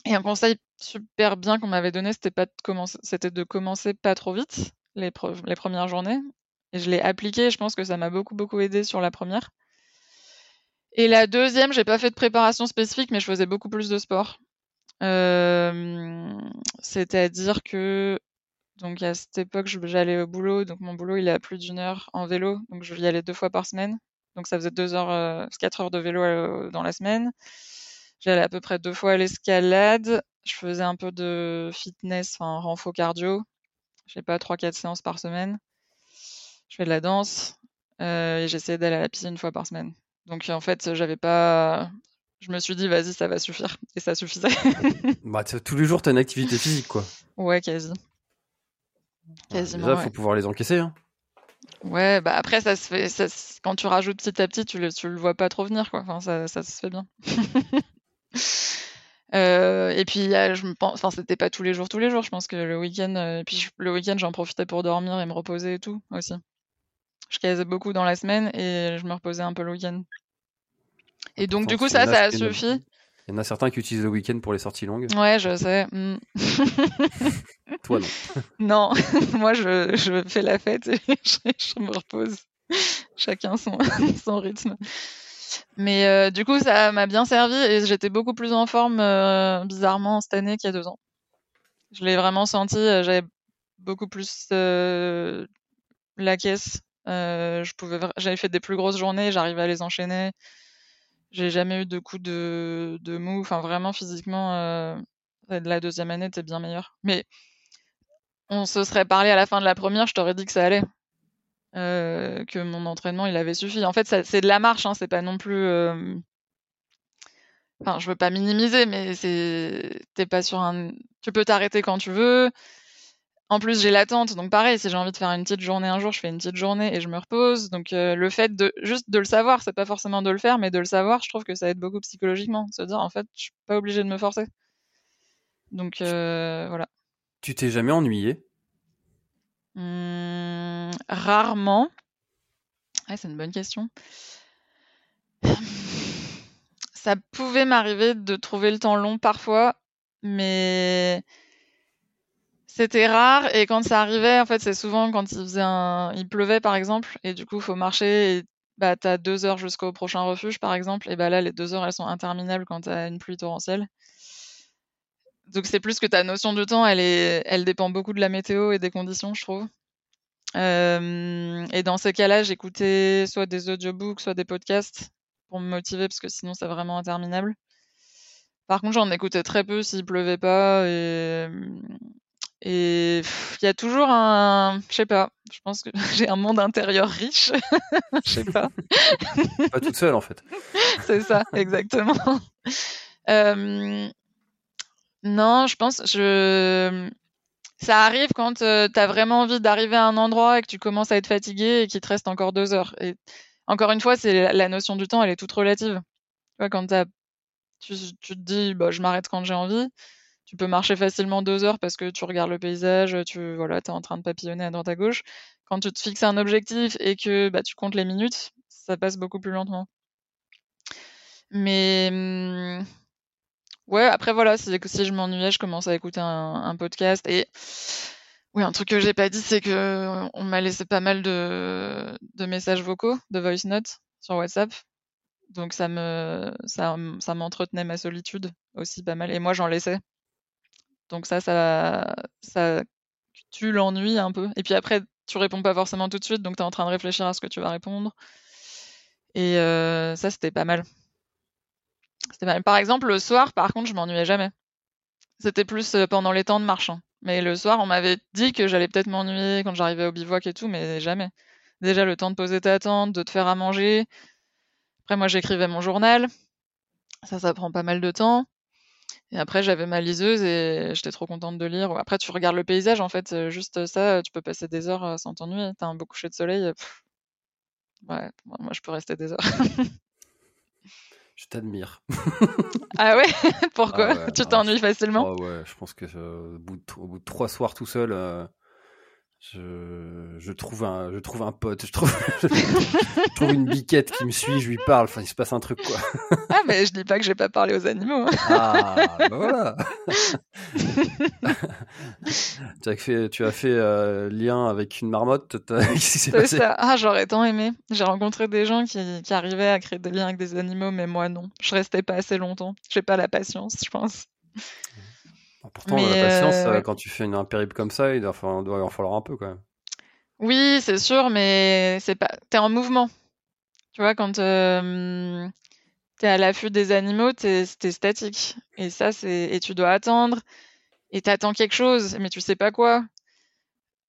Et un conseil super bien qu'on m'avait donné, c'était pas de commencer, c'était de commencer pas trop vite les, les premières journées. Et je l'ai appliqué. Je pense que ça m'a beaucoup beaucoup aidé sur la première. Et la deuxième, j'ai pas fait de préparation spécifique, mais je faisais beaucoup plus de sport. Euh, c'est-à-dire que donc à cette époque, j'allais au boulot, donc mon boulot il est à plus d'une heure en vélo, donc je y allais deux fois par semaine. Donc ça faisait deux heures, euh, quatre heures de vélo euh, dans la semaine. J'allais à peu près deux fois à l'escalade. Je faisais un peu de fitness, enfin renfo cardio. Je pas trois quatre séances par semaine. Je fais de la danse euh, et j'essayais d'aller à la piscine une fois par semaine. Donc en fait, j'avais pas, je me suis dit, vas-y, ça va suffire. Et ça suffisait. bah, tous les jours, tu as une activité physique, quoi. Ouais, quasi. Quasiment. déjà, il faut pouvoir les encaisser. Hein. Ouais, bah après, ça se fait. Ça, quand tu rajoutes petit à petit, tu le, tu le vois pas trop venir, quoi. Enfin, ça, ça se fait bien. euh, et puis, je me pense. Enfin, c'était pas tous les jours, tous les jours. Je pense que le week-end. Euh, puis, le week-end, j'en profitais pour dormir et me reposer et tout aussi. Je casais beaucoup dans la semaine et je me reposais un peu le week-end. Et donc, du coup, ça, ça a suffi. Il y en a certains qui utilisent le week-end pour les sorties longues. Ouais, je sais. Mm. Toi, non. non, moi, je, je, fais la fête et je, me repose. Chacun son, son rythme. Mais euh, du coup, ça m'a bien servi et j'étais beaucoup plus en forme, euh, bizarrement, cette année qu'il y a deux ans. Je l'ai vraiment senti, euh, j'avais beaucoup plus la caisse. je pouvais, j'avais fait des plus grosses journées, j'arrivais à les enchaîner. J'ai jamais eu de coup de, de mou. Enfin, vraiment, physiquement, euh, la deuxième année était bien meilleure. Mais on se serait parlé à la fin de la première, je t'aurais dit que ça allait. Euh, que mon entraînement, il avait suffi. En fait, c'est de la marche, hein, c'est pas non plus. Euh... Enfin, je veux pas minimiser, mais c'est. T'es pas sur un. Tu peux t'arrêter quand tu veux. En plus, j'ai l'attente, donc pareil, si j'ai envie de faire une petite journée un jour, je fais une petite journée et je me repose. Donc euh, le fait de juste de le savoir, c'est pas forcément de le faire, mais de le savoir, je trouve que ça aide beaucoup psychologiquement, se dire en fait, je suis pas obligé de me forcer. Donc euh, voilà. Tu t'es jamais ennuyé mmh, Rarement. c'est une bonne question. Ça pouvait m'arriver de trouver le temps long parfois, mais c'était rare et quand ça arrivait, en fait, c'est souvent quand il faisait un, il pleuvait par exemple et du coup faut marcher et bah t'as deux heures jusqu'au prochain refuge par exemple et bah là les deux heures elles sont interminables quand t'as une pluie torrentielle. Donc c'est plus que ta notion du temps, elle est, elle dépend beaucoup de la météo et des conditions, je trouve. Euh, et dans ces cas-là, j'écoutais soit des audiobooks, soit des podcasts pour me motiver parce que sinon c'est vraiment interminable. Par contre, j'en écoutais très peu s'il pleuvait pas et et il y a toujours un, je sais pas, je pense que j'ai un monde intérieur riche, je sais pas. pas toute seule en fait. C'est ça, exactement. Euh, non, je pense, je, ça arrive quand euh, tu as vraiment envie d'arriver à un endroit et que tu commences à être fatigué et qu'il te reste encore deux heures. Et encore une fois, c'est la notion du temps, elle est toute relative. Tu vois, quand tu, tu te dis, bah, je m'arrête quand j'ai envie tu peux marcher facilement deux heures parce que tu regardes le paysage, tu voilà, es en train de papillonner à droite à gauche. Quand tu te fixes un objectif et que bah, tu comptes les minutes, ça passe beaucoup plus lentement. Mais mmh, ouais, après voilà, que si je m'ennuyais, je commence à écouter un, podcast. Et oui, un truc que j'ai pas dit, c'est que on m'a laissé pas mal de, de messages vocaux, de voice notes sur WhatsApp. Donc ça me ça, ça m'entretenait ma solitude aussi pas mal. Et moi j'en laissais. Donc ça, ça, ça tue l'ennui un peu. Et puis après, tu réponds pas forcément tout de suite, donc tu es en train de réfléchir à ce que tu vas répondre. Et ça, c'était pas mal. Par exemple, le soir, par contre, je m'ennuyais jamais. C'était plus pendant les temps de marche. Hein. Mais le soir, on m'avait dit que j'allais peut-être m'ennuyer quand j'arrivais au bivouac et tout, mais jamais. Déjà, le temps de poser ta tente, de te faire à manger. Après, moi, j'écrivais mon journal. Ça, ça prend pas mal de temps. Et après, j'avais ma liseuse et j'étais trop contente de lire. Après, tu regardes le paysage, en fait, euh, juste ça, tu peux passer des heures euh, sans t'ennuyer. T'as un beau coucher de soleil. Ouais, moi, je peux rester des heures. Je t'admire. ah ouais? Pourquoi? ah Tu t'ennuies facilement? ah ouais, je pense que euh, au, bout de, trois soirs tout seul, euh, je, je, trouve un, je trouve un pote, je trouve, je trouve une biquette qui me suit, je lui parle, enfin il se passe un truc quoi. ah mais je dis pas que j'ai pas parlé aux animaux. Hein. ah bah voilà. tu as fait, tu as fait euh, lien avec une marmotte, C'est ça. Ah j'aurais tant aimé. J'ai rencontré des gens qui, qui arrivaient à créer des liens avec des animaux, mais moi non. Je restais pas assez longtemps. J'ai pas la patience, je pense. Pourtant, la patience, euh, euh, quand tu fais une, un périple comme ça, il doit, en falloir un peu quand même. Oui, c'est sûr, mais c'est pas. T'es en mouvement. Tu vois, quand euh, t'es à l'affût des animaux, t'es es statique. Et ça, c'est. Et tu dois attendre. Et t'attends quelque chose, mais tu sais pas quoi.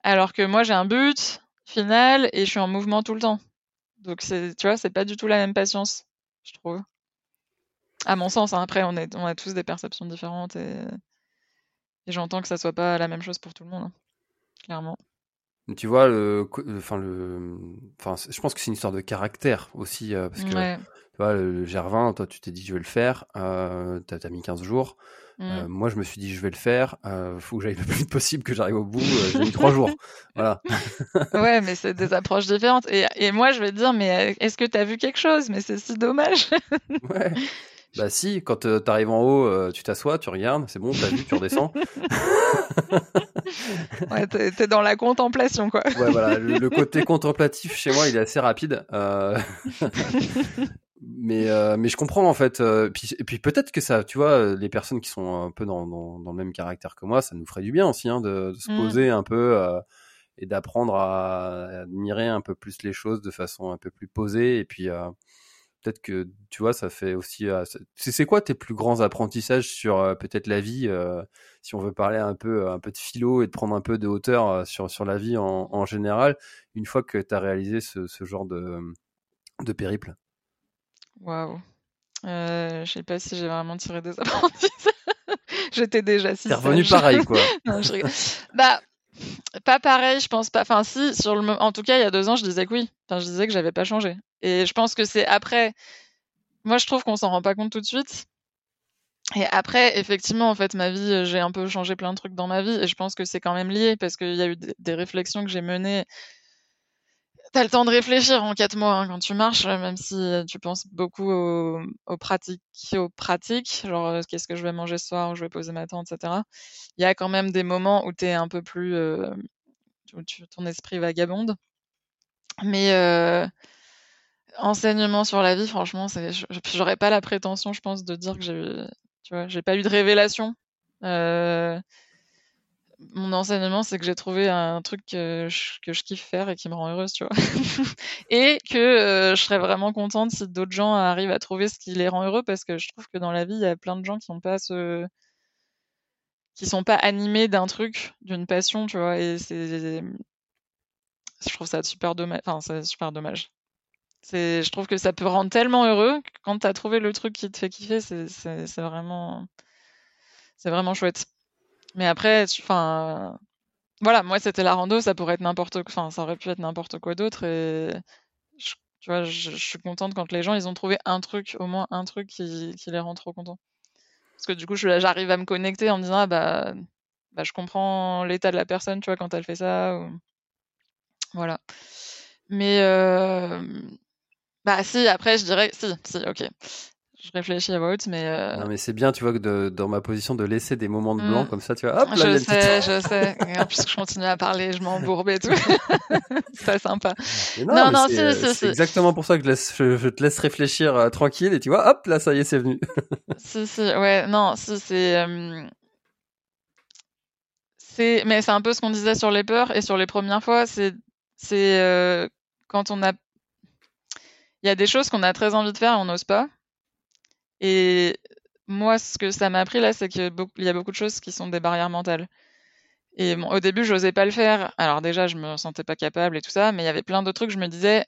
Alors que moi, j'ai un but final et je suis en mouvement tout le temps. Donc, tu vois, c'est pas du tout la même patience, je trouve. À mon sens, hein. après, on, est, on a tous des perceptions différentes et et j'entends que ça soit pas la même chose pour tout le monde, hein, clairement. Tu vois, le, enfin le, enfin, je pense que c'est une histoire de caractère aussi, euh, parce que tu vois, le Gervin, toi, tu t'es dit je vais le faire, euh, t'as as mis 15 jours. Euh, mmh. moi, je me suis dit je vais le faire. Euh, faut que j'aille le plus vite possible, que j'arrive au bout. J'ai mis trois jours. Voilà. ouais, mais c'est des approches différentes. Et, et, moi, je vais te dire, mais est-ce que tu as vu quelque chose? Mais c'est si dommage. ouais. Bah si, quand euh, tu arrives en haut, euh, tu t'assois, tu regardes, c'est bon, t'as vu, tu redescends. ouais, t'es, dans la contemplation, quoi. ouais, voilà, le, côté contemplatif chez moi, il est assez rapide. Euh... mais euh, mais je comprends en fait. puis, et puis peut-être que ça, tu vois, les personnes qui sont un peu dans, dans, dans, le même caractère que moi, ça nous ferait du bien aussi, hein, de, de se mmh. poser un peu et d'apprendre à admirer un peu plus les choses de façon un peu plus posée et puis peut-être que tu vois, ça fait aussi. Euh, c'est quoi tes plus grands apprentissages sur euh, peut-être la vie, euh, si on veut parler un peu, un peu de philo et de prendre un peu de hauteur sur, sur la vie en, en général, une fois que tu as réalisé ce, ce, genre de, de périple? Waouh. je sais pas si j'ai vraiment tiré des apprentissages. J'étais déjà si. T'es revenu pareil, quoi. non, je bah, pas pareil, je pense pas. Enfin, si, sur le, en tout cas, il y a deux ans, je disais que oui. Enfin, je disais que j'avais pas changé. Et je pense que c'est après. Moi, je trouve qu'on s'en rend pas compte tout de suite. Et après, effectivement, en fait, ma vie, j'ai un peu changé plein de trucs dans ma vie. Et je pense que c'est quand même lié parce qu'il y a eu des réflexions que j'ai menées. T'as le temps de réfléchir en quatre mois hein, quand tu marches, même si tu penses beaucoup aux, pratiques, aux pratiques, genre euh, qu'est-ce que je vais manger ce soir, où je vais poser ma tente, etc. Il y a quand même des moments où t'es un peu plus, euh, où ton esprit vagabonde. Mais euh, enseignement sur la vie, franchement, j'aurais pas la prétention, je pense, de dire que j'ai, tu vois, j'ai pas eu de révélation. Euh, mon enseignement, c'est que j'ai trouvé un truc que je, que je, kiffe faire et qui me rend heureuse, tu vois. et que euh, je serais vraiment contente si d'autres gens arrivent à trouver ce qui les rend heureux parce que je trouve que dans la vie, il y a plein de gens qui n'ont pas ce qui sont pas animés d'un truc, d'une passion, tu vois, et c'est je trouve ça super dommage. Enfin, c'est super dommage. C'est, je trouve que ça peut rendre tellement heureux quand tu as trouvé le truc qui te fait kiffer, c'est, c'est, vraiment, c'est vraiment chouette. Mais après, enfin, voilà, moi c'était la rando, ça pourrait être n'importe, enfin, ça aurait pu être n'importe quoi d'autre et tu vois, je, suis contente quand les gens ils ont trouvé un truc, au moins un truc qui, qui les rend trop contents. Parce que du coup, je- j'arrive à me connecter en me disant, ah bah, bah, je comprends l'état de la personne, tu vois, quand elle fait ça. ou- Voilà. Mais, euh, bah, si, après, je dirais, si, si, ok. Je réfléchis à voix haute, mais, euh, Non, mais c'est bien, tu vois, que de- dans ma position de laisser des moments de blanc Mm. comme ça, tu vois, hop là, je sais, je sais. En plus, je continue à parler, je m'embourbe et tout. c'est sympa. Mais Non, mais non, c'est si, si, exactement pour ça que je, laisse- je- je te laisse réfléchir euh, tranquille et tu vois, hop là, ça y est, c'est venu. Si, si, ouais, non, si, c'est. euh, c'est... Mais c'est un peu ce qu'on disait sur les peurs et sur les premières fois, c'est, c'est quand on a. Il y a des choses qu'on a très envie de faire et on n'ose pas. Et moi, ce que ça m'a appris là, c'est qu'il y a beaucoup de choses qui sont des barrières mentales. Et bon, au début, j'osais pas le faire. Alors déjà, je me sentais pas capable et tout ça, mais il y avait plein d'autres trucs, je me disais,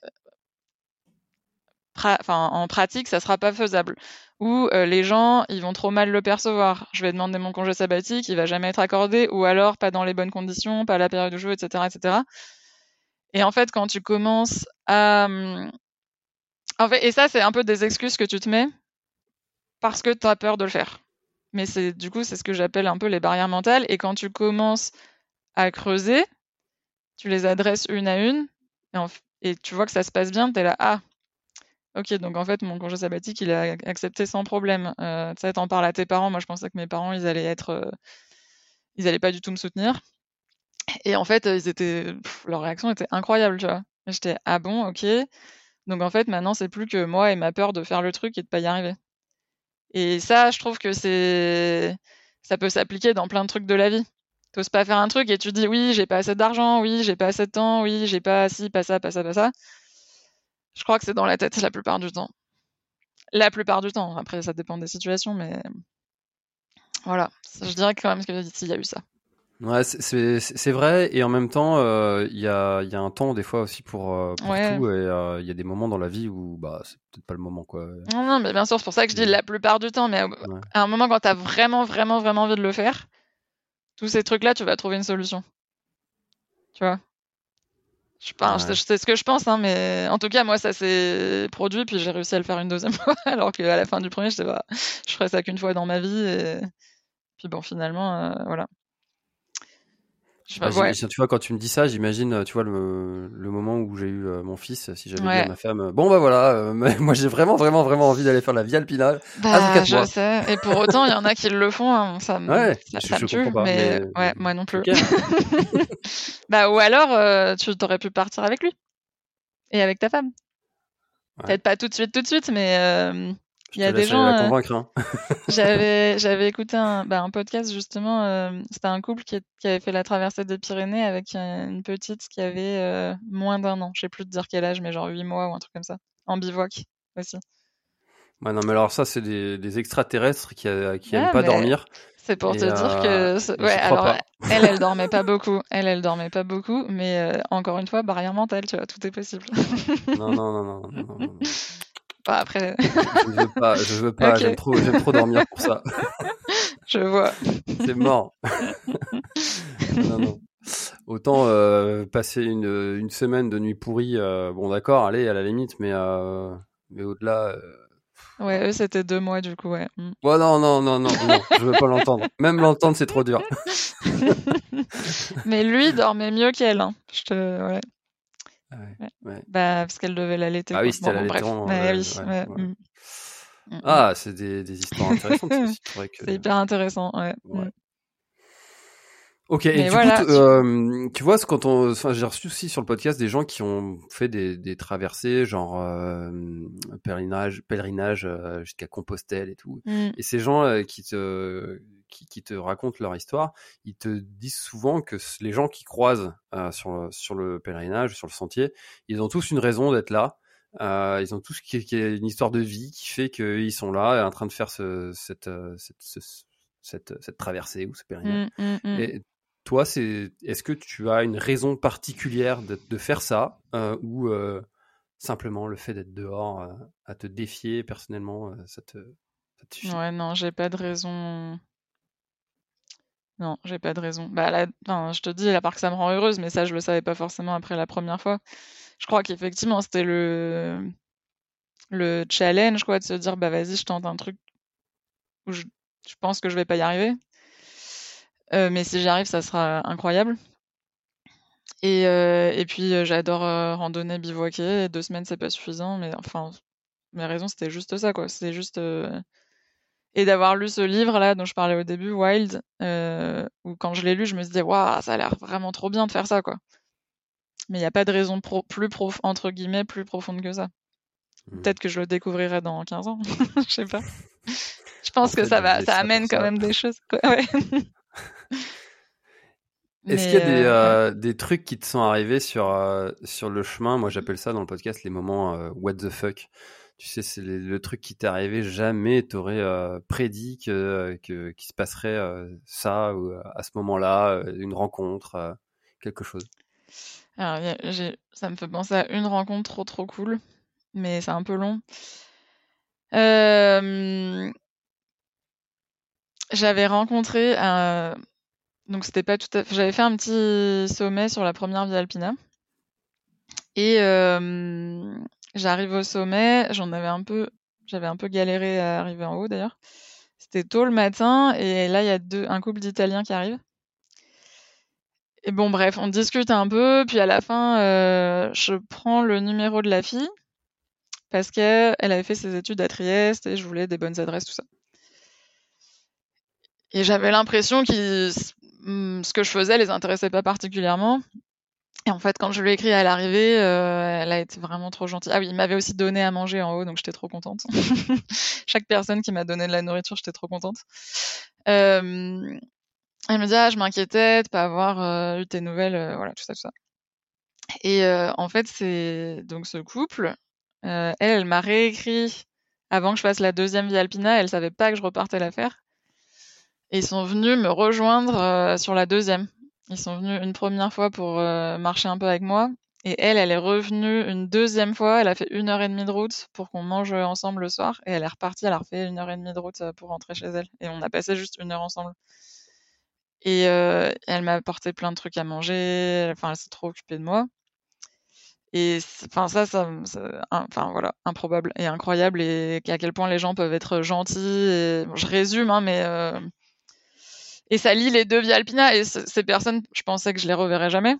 en pratique, ça sera pas faisable. Ou euh, les gens, ils vont trop mal le percevoir. Je vais demander mon congé sabbatique, il va jamais être accordé, ou alors pas dans les bonnes conditions, pas à la période où je veux, etc., etc. Et en fait, quand tu commences à, hum, en fait, et ça, c'est un peu des excuses que tu te mets parce que tu as peur de le faire. Mais c'est du coup, c'est ce que j'appelle un peu les barrières mentales. Et quand tu commences à creuser, tu les adresses une à une, et, tu vois que ça se passe bien, tu es là, ah, ok, donc en fait, mon congé sabbatique, il ac- accepté sans problème. Euh, tu sais, t'en parles à tes parents. Moi, je pensais que mes parents, ils allaient être, euh, ils allaient pas du tout me soutenir. Et en fait, euh, ils étaient, leur réaction était incroyable, tu vois. J'étais, ah bon, ok. Donc en fait, maintenant, c'est plus que moi et ma peur de faire le truc et de pas y arriver. Et ça, je trouve que c'est, ça peut s'appliquer dans plein de trucs de la vie. T'oses pas faire un truc et tu dis oui, j'ai pas assez d'argent, oui, j'ai pas assez de temps, oui, j'ai pas ci, pas ça, pas ça, pas ça. Je crois que c'est dans la tête la plupart du temps. La plupart du temps. Après, ça dépend des situations, mais voilà. Je dirais quand même qu'il y a eu ça. Ouais, c'est- vrai, et en même temps, euh, il y, a, y a un temps des fois aussi pour, euh, pour Ouais. tout, et euh, il y a des moments dans la vie où bah, c'est peut-être pas le moment, quoi. Non, non, mais bien sûr, c'est pour ça que je dis la plupart du temps, mais à, Ouais. à un moment, quand t'as vraiment, vraiment, vraiment envie de le faire, tous ces trucs-là, tu vas trouver une solution. Tu vois? Je, je sais- Ouais. je sais ce que je pense, hein, mais en tout cas, moi, ça s'est produit, puis j'ai réussi à le faire une deuxième fois, alors qu'à la fin du premier, je sais pas, je ferais ça qu'une fois dans ma vie, et puis bon, finalement, voilà. Je sais pas, ouais. j'imagine- Tu vois, quand tu me dis ça, j'imagine, euh, tu vois, le, le moment où j'ai eu euh, mon fils, si j'avais dit Ouais. à ma femme, bon bah voilà, euh, moi j'ai vraiment, vraiment, vraiment envie d'aller faire la vie alpina. Bah, je sais. Et pour autant, il y en a qui le font. hein. Ça me, Ouais, ça, je- ça je me tue. pas, mais, mais- ouais, moi non plus. Bah, ou alors, euh, tu t'aurais pu partir avec lui. Et avec ta femme. Peut-être pas tout de suite, tout de suite, mais euh, il y a des gens. euh, convaincre. Hein. J'avais, j'avais écouté un, bah, un podcast justement. euh, C'était un couple qui, qui avait fait la traversée des Pyrénées avec euh, une petite qui avait euh, moins d'un an. Je sais plus te dire quel âge, mais genre 8 mois ou un truc comme ça. En bivouac aussi. Ouais, non, mais alors ça, c'est des, des extraterrestres qui, euh, qui Ah, pas dormir. C'est pour te dire que. Ouais, alors, pas. elle, elle dormait pas beaucoup. Elle, elle dormait pas beaucoup, mais euh, encore une fois, barrière mentale, tu vois, tout est possible. Non, non, non, non, non, non, non, Bah, après, Je veux pas, je veux pas, Ok. j'aime trop, dormir pour ça. je vois. C'est mort. non, non. Autant euh, passer une, une semaine de nuit pourrie, euh, bon d'accord, allez, à la limite, mais, euh, mais au-delà... Ouais, eux, c'était deux mois, du coup, ouais. Mm. Non, non, non, non, je veux pas l'entendre. Même l'entendre, c'est trop dur. Mais lui dormait mieux qu'elle, hein. Je te. Ouais. Ah ouais. Bah, parce qu'elle devait l'allaiter. Ah oui, c'était Bon, bon, l'allaitement, mm. Ah, c'est des, des histoires intéressantes. C'est que... Hyper intéressant, ouais. Ouais. Mm. Ok, et du voilà, coup, tu- euh, tu vois, quand on, enfin, j'ai reçu aussi sur le podcast des gens qui ont fait des, des traversées, genre euh, pèlerinage, pèlerinage euh, jusqu'à Compostelle et tout. Mm. Et ces gens euh, qui te, qui, qui te racontent leur histoire, ils te disent souvent que les gens qui croisent euh, sur, le, sur le pèlerinage, sur le sentier, ils ont tous une raison d'être là. Euh, ils ont tous qui, qui une histoire de vie qui fait qu'ils sont là, en train de faire ce, cette, euh, cette, ce- cette, cette traversée ou ce pèlerinage. Mm, mm, mm. Et toi, c'est est-ce que tu as une raison particulière de, de faire ça euh, ou simplement le fait d'être dehors à te défier personnellement, ça te, ça te suffit? Ouais, non, j'ai pas de raison. Non, j'ai pas de raison. Bah, là, enfin, je te dis, à part que ça me rend heureuse, mais ça, je le savais pas forcément après la première fois. Je crois qu'effectivement, c'était le le challenge, quoi, de se dire, bah vas-y, je tente un truc où je pense que je vais pas y arriver. Euh, mais si j'y arrive, ça sera incroyable. Et, euh, puis euh, j'adore randonner, bivouaquer. Deux semaines, c'est pas suffisant, mais enfin, mes raisons, c'était juste ça, quoi. C'est juste et d'avoir lu ce livre là dont je parlais au début, Wild, où quand je l'ai lu, je me suis dit waouh, ça a l'air vraiment trop bien de faire ça, quoi. Mais il n'y a pas de raison plus prof entre guillemets plus profonde que ça. Mmh. Peut-être que je le découvrirai dans 15 ans, je sais pas. Je pense que ça va, ça amène quand même des choses. Quoi. Ouais. Est-ce qu'il y a des, euh, des, trucs qui te sont arrivés sur, euh, sur le chemin? Moi, j'appelle ça dans le podcast les moments euh, what the fuck. Tu sais, c'est le, truc qui t'est arrivé, jamais t'aurais prédit que, que, qu'il se passerait ça ou à ce moment-là, une rencontre, quelque chose. Alors, ça me fait penser à une rencontre trop trop cool, mais c'est un peu long. J'avais rencontré un donc c'était pas tout à fait. J'avais fait un petit sommet sur la première Via Alpina. Et euh, j'arrive au sommet, j'en avais un peu, j'avais un peu galéré à arriver en haut d'ailleurs. C'était tôt le matin et là il y a un couple d'Italiens qui arrivent. Et bon bref, on discute un peu, puis à la fin, euh, je prends le numéro de la fille parce qu'elle avait fait ses études à Trieste et je voulais des bonnes adresses, tout ça. Et j'avais l'impression qu'ils Mmh, ce que je faisais les intéressait pas particulièrement. Et en fait, quand je lui ai écrit à l'arrivée, euh, elle a été vraiment trop gentille. Ah oui, il m'avait aussi donné à manger en haut, donc j'étais trop contente. Chaque personne qui m'a donné de la nourriture, j'étais trop contente. Euh, elle me dit ah je m'inquiétais de pas avoir euh, eu tes nouvelles, voilà tout ça tout ça. Et en fait c'est donc ce couple, elle, elle m'a réécrit avant que je fasse la deuxième Via Alpina, elle savait pas que je repartais la faire. Et ils sont venus me rejoindre sur la deuxième. Ils sont venus une première fois pour euh, marcher un peu avec moi. Et elle, elle est revenue une deuxième fois. Elle a fait une heure et demie de route pour qu'on mange ensemble le soir. Et elle est repartie. Elle a refait une heure et demie de route euh, pour rentrer chez elle. Et on a passé juste une heure ensemble. Et euh, elle m'a apporté plein de trucs à manger. Enfin, elle s'est trop occupée de moi. Et enfin ça, ça, enfin voilà, improbable et incroyable et à quel point les gens peuvent être gentils. Et, je résume, hein, mais et ça lie les deux via Alpina. Et ces personnes, je pensais que je les reverrais jamais.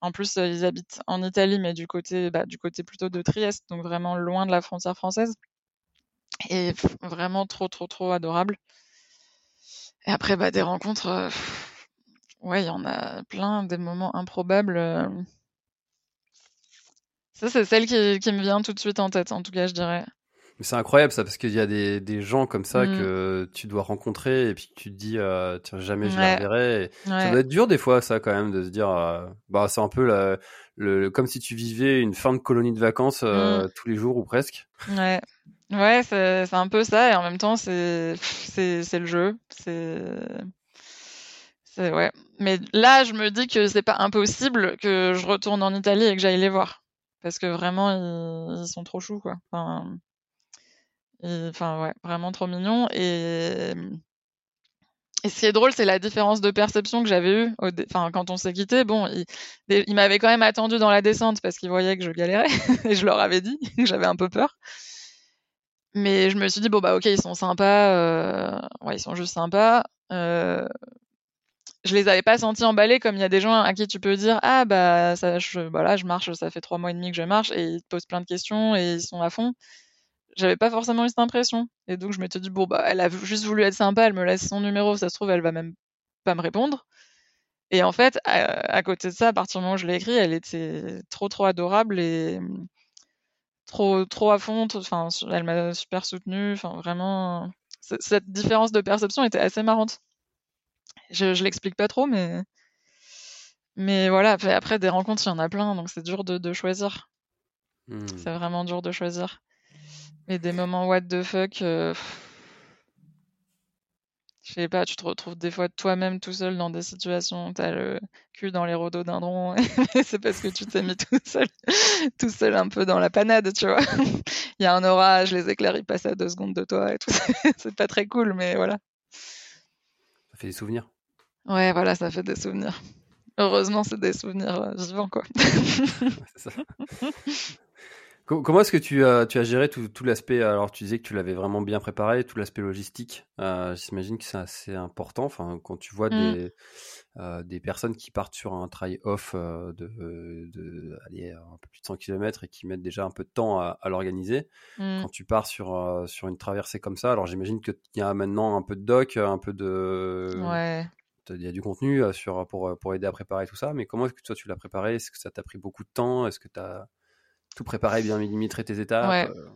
En plus, euh, ils habitent en Italie, mais du côté, bah, du côté plutôt de Trieste, donc vraiment loin de la frontière française. Et vraiment trop, trop, trop adorable. Et après, bah, des rencontres, euh, ouais, il y en a plein, des moments improbables. Euh. Ça, c'est celle qui, qui me vient tout de suite en tête, en tout cas, je dirais c'est incroyable ça parce qu'il y a des, des gens comme ça mmh. que tu dois rencontrer et puis tu te dis euh, jamais je les reverrai. Ça doit être dur des fois ça quand même de se dire euh, bah c'est un peu la, le comme si tu vivais une fin de colonie de vacances euh, mmh. tous les jours ou presque. Ouais. Ouais, c'est c'est un peu ça et en même temps c'est c'est c'est le jeu, c'est c'est ouais. Mais là, je me dis que c'est pas impossible que je retourne en Italie et que j'aille les voir parce que vraiment ils, ils sont trop choux quoi. Enfin, Enfin, ouais, vraiment trop mignon. Et, et ce qui est drôle, c'est la différence de perception que j'avais eue enfin, quand on s'est quitté. Bon, il, il m'avait quand même attendu dans la descente parce qu'il voyait que je galérais et je leur avais dit que j'avais un peu peur. Mais je me suis dit, bon, bah, ok, ils sont sympas. Euh, ouais, ils sont juste sympas. Euh, je les avais pas sentis emballés comme il y a des gens à qui tu peux dire ah bah ça voilà je marche ça fait trois mois et demi que je marche et ils te posent plein de questions et ils sont à fond j'avais pas forcément eu cette impression. Et donc, je m'étais dit, bon, bah, elle a juste voulu être sympa, elle me laisse son numéro, ça se trouve, elle va même pas me répondre. Et en fait, à, côté de ça, à partir du moment où je l'ai écrit, elle était trop, trop adorable et trop, trop à fond. Enfin, elle m'a super soutenue. Enfin, vraiment, cette différence de perception était assez marrante. Je, je l'explique pas trop, mais, mais voilà. Après, des rencontres, il y en a plein, donc c'est dur de, choisir. Hmm. C'est vraiment dur de choisir. Mais des moments what the fuck, euh, je sais pas, tu te retrouves des fois toi-même tout seul dans des situations où t'as le cul dans les rhododendrons, et c'est parce que tu t'es mis tout seul, tout seul un peu dans la panade, tu vois. Il y a un orage, les éclairs ils passent à deux secondes de toi et tout. c'est pas très cool, mais voilà. Ça fait des souvenirs. Ouais, voilà, ça fait des souvenirs. Heureusement, c'est des souvenirs euh, vivants, quoi. c'est ça. Comment est-ce que tu as, tu as géré tout, tout l'aspect Alors, tu disais que tu l'avais vraiment bien préparé, tout l'aspect logistique. Euh, J'imagine que c'est assez important. Enfin, quand tu vois Mmh. des, euh, des personnes qui partent sur un trail off euh, de, de un peu plus de 100 km et qui mettent déjà un peu de temps à, à l'organiser, Mmh. quand tu pars sur, sur une traversée comme ça, alors j'imagine qu'il y a maintenant un peu de doc, un peu de. Ouais. Il y a du contenu sur, pour, pour aider à préparer tout ça, mais comment est-ce que toi tu l'as préparé? Est-ce que ça t'a pris beaucoup de temps? Est-ce que tu as tout préparé, bien millimétré tes étapes Ouais. euh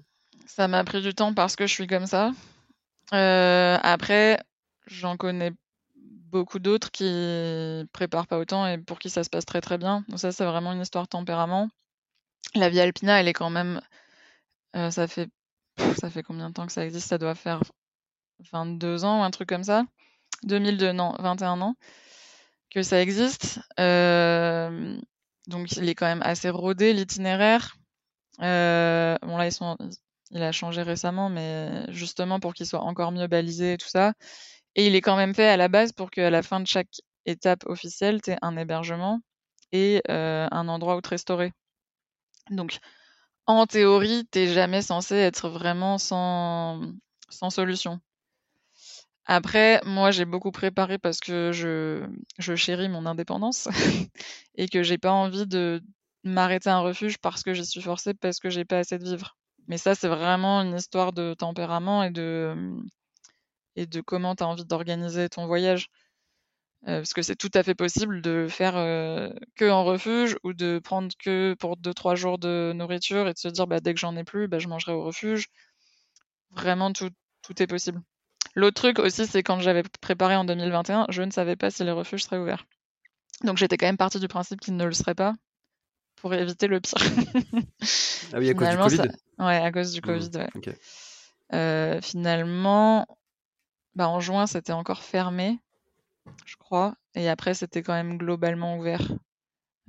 Ça m'a pris du temps parce que je suis comme ça. Euh, après, j'en connais beaucoup d'autres qui préparent pas autant et pour qui ça se passe très très bien. Donc ça, c'est vraiment une histoire de tempérament. La Via Alpina, elle est quand même. euh, ça fait. Ça fait combien de temps que ça existe? Ça doit faire 22 ans ou un truc comme ça. 2002, non, 21 ans que ça existe. Euh, donc il est quand même assez rodé l'itinéraire. Euh, bon là ils sont, il a changé récemment, mais justement pour qu'il soit encore mieux balisé et tout ça. Et il est quand même fait à la base pour qu'à la fin de chaque étape officielle, tu aies un hébergement et euh, un endroit où te restaurer. Donc en théorie, t'es jamais censé être vraiment sans, sans solution. Après, moi, j'ai beaucoup préparé parce que je, je chéris mon indépendance et que j'ai pas envie de m'arrêter un refuge parce que j'y suis forcée, parce que j'ai pas assez de vivres. Mais ça, c'est vraiment une histoire de tempérament et de, et de comment tu as envie d'organiser ton voyage. Euh, parce que c'est tout à fait possible de faire euh, que en refuge ou de prendre que pour 2-3 jours de nourriture et de se dire bah, dès que j'en ai plus, bah, je mangerai au refuge. Vraiment, tout, tout est possible. L'autre truc aussi, c'est quand j'avais préparé en 2021, je ne savais pas si les refuges seraient ouverts. Donc j'étais quand même partie du principe qu'ils ne le seraient pas pour éviter le pire. Ah oui, à cause du Finalement, Covid ça- Ouais, à cause du Mmh, Covid, ouais. Euh, finalement, bah, en juin, c'était encore fermé, je crois. Et après, c'était quand même globalement ouvert.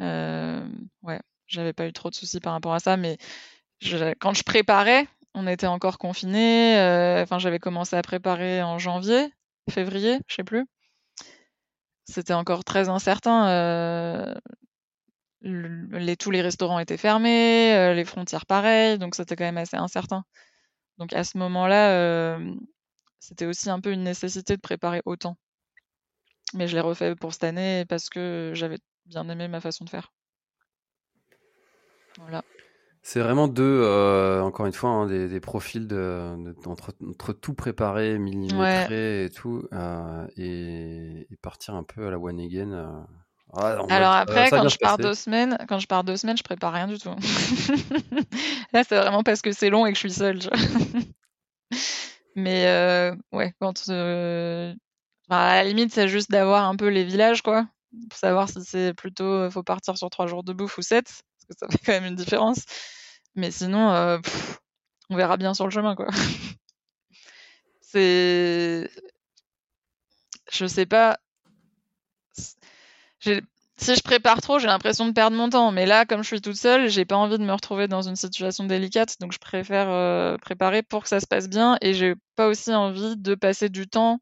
Euh, ouais, j'avais pas eu trop de soucis par rapport à ça, mais je- quand je préparais, on était encore confinés. euh, Enfin, j'avais commencé à préparer en janvier, février, je sais plus. C'était encore très incertain. euh, le- les, tous les restaurants étaient fermés, euh, les frontières pareil, donc c'était quand même assez incertain. Donc à ce moment-là, euh, c'était aussi un peu une nécessité de préparer autant. Mais je l'ai refait pour cette année parce que j'avais bien aimé ma façon de faire. Voilà. C'est vraiment deux, euh, encore une fois, hein, des, des profils de, de- entre, entre tout préparé, millimétré et tout, euh, et, et partir un peu à la one again. euh. Ah, Alors euh, après, va quand je pars deux semaines, quand je pars deux semaines, je prépare rien du tout. Là, c'est vraiment parce que c'est long et que je suis seule. Mais euh, ouais, quand euh, enfin, à la limite, c'est juste d'avoir un peu les villages, quoi, pour savoir si c'est plutôt euh, faut partir sur trois jours de bouffe ou sept, parce que ça fait quand même une différence. Mais sinon, euh, pff, on verra bien sur le chemin, quoi. C'est, je sais pas. Si je prépare trop, j'ai l'impression de perdre mon temps. Mais là, comme je suis toute seule, j'ai pas envie de me retrouver dans une situation délicate, donc je préfère euh, préparer pour que ça se passe bien. Et j'ai pas aussi envie de passer du temps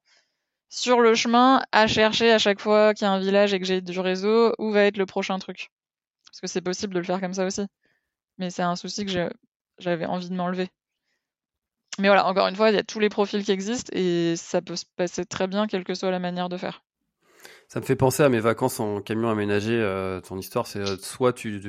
sur le chemin à chercher à chaque fois qu'il y a un village et que j'ai du réseau où va être le prochain truc. Parce que c'est possible de le faire comme ça aussi. Mais c'est un souci que j'avais envie de m'enlever. Mais voilà, encore une fois, il y a tous les profils qui existent et ça peut se passer très bien, quelle que soit la manière de faire. Ça me fait penser à mes vacances en camion aménagé. euh, ton histoire, c'est euh, soit tu,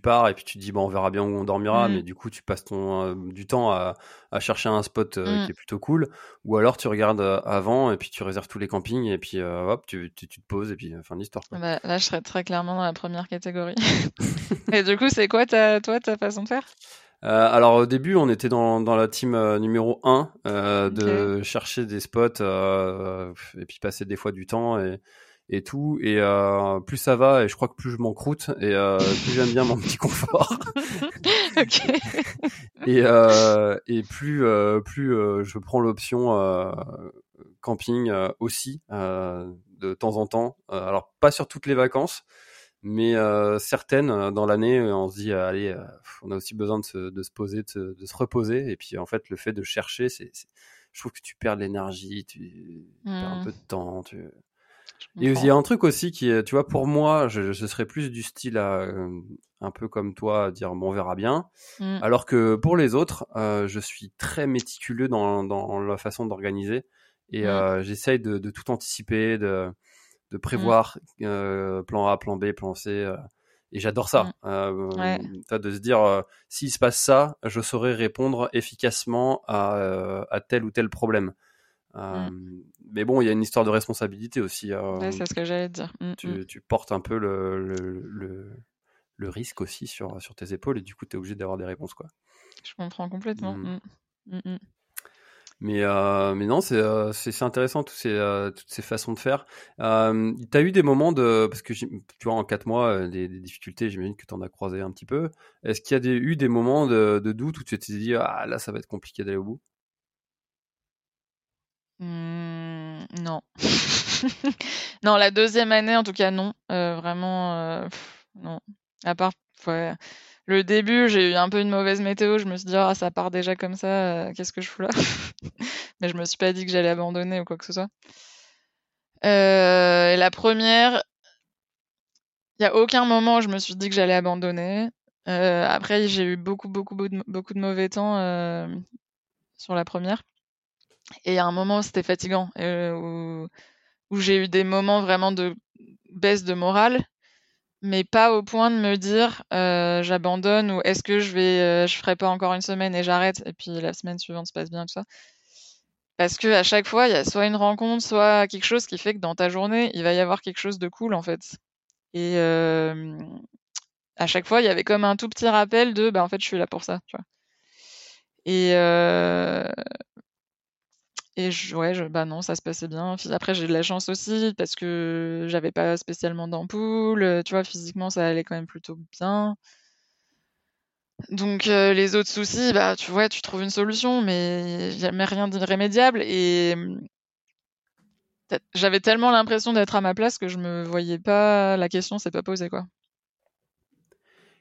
pars et puis tu te dis bon, on verra bien où on dormira, Mm. mais du coup tu passes ton euh, du temps à, à chercher un spot euh, Mm. qui est plutôt cool, ou alors tu regardes avant et puis tu réserves tous les campings et puis hop, tu, tu, tu te poses et puis fin de l'histoire. Bah, là, je serais très clairement dans la première catégorie. et du coup, c'est quoi ta, toi, ta façon de faire? Euh, alors au début, on était dans, dans la team euh, numéro 1 euh, de chercher des spots et puis passer des fois du temps et, et tout. Et euh, plus ça va, et je crois que plus je m'en croûte et euh, plus j'aime bien mon petit confort. Ok. et, euh, et plus euh, plus euh, je prends l'option euh, camping euh, aussi euh, de temps en temps. Euh, alors pas sur toutes les vacances, mais euh, certaines dans l'année, on se dit allez, euh, on a aussi besoin de se, de se poser, de se, de se reposer. Et puis en fait, le fait de chercher, c'est, je trouve que tu perds de l'énergie, tu perds un Hmm. peu de temps. Tu... Et il y a un truc aussi qui est, tu vois, pour moi, je, je serais plus du style à, euh, un peu comme toi, à dire bon, on verra bien. Mm. Alors que pour les autres, euh, je suis très méticuleux dans, dans la façon d'organiser et Mm. euh, j'essaye de, de tout anticiper, de, de prévoir euh, plan A, plan B, plan C. et j'adore ça. Mm. Ouais. de se dire, s'il se passe ça, je saurais répondre efficacement à, à tel ou tel problème. Euh, Mais bon, il y a une histoire de responsabilité aussi. euh, Mm. Ouais, c'est ce que j'allais te dire. Mm, tu, mm. tu portes un peu le, le, le, le risque aussi sur, sur tes épaules et du coup, tu es obligé d'avoir des réponses. Quoi. Je comprends complètement. Mm. Mm. Mm, mm. Mais, euh, mais non, c'est euh, c'est intéressant ces, toutes ces façons de faire. Euh, tu as eu des moments de. Parce que tu vois, en quatre mois, des, des difficultés, j'imagine que tu en as croisé un petit peu. Est-ce qu'il y a des, eu des moments de, de doute où tu t'es dit, ah là, ça va être compliqué d'aller au bout? Hmm, non. non, la deuxième année, en tout cas, non. Euh, vraiment, euh, non. À part, ouais. Le début, j'ai eu un peu une mauvaise météo. Je me suis dit, ah, ça part déjà comme ça. euh, Qu'est-ce que je fous là? Mais je me suis pas dit que j'allais abandonner ou quoi que ce soit. Euh, et la première, il y a aucun moment où je me suis dit que j'allais abandonner. Après, j'ai eu beaucoup, beaucoup, beaucoup de, beaucoup de mauvais temps sur la première. Et a un moment c'était fatigant, euh, où, j'ai eu des moments vraiment de baisse de morale, mais pas au point de me dire euh, j'abandonne ou est-ce que je vais, euh, je ferai pas encore une semaine et j'arrête et puis la semaine suivante se passe bien tout ça. Parce que à chaque fois, il y a soit une rencontre, soit quelque chose qui fait que dans ta journée, il va y avoir quelque chose de cool en fait. Et à chaque fois, il y avait comme un tout petit rappel de bah en fait, je suis là pour ça, tu vois. Et et ouais, bah non, ça se passait bien. Après, j'ai de la chance aussi parce que j'avais pas spécialement d'ampoule. euh, Tu vois, physiquement, ça allait quand même plutôt bien. Donc, euh, les autres soucis, bah, tu vois, tu trouves une solution, mais jamais rien d'irrémédiable. Et t'as- j'avais tellement l'impression d'être à ma place que je me voyais pas, la question s'est pas posée, quoi.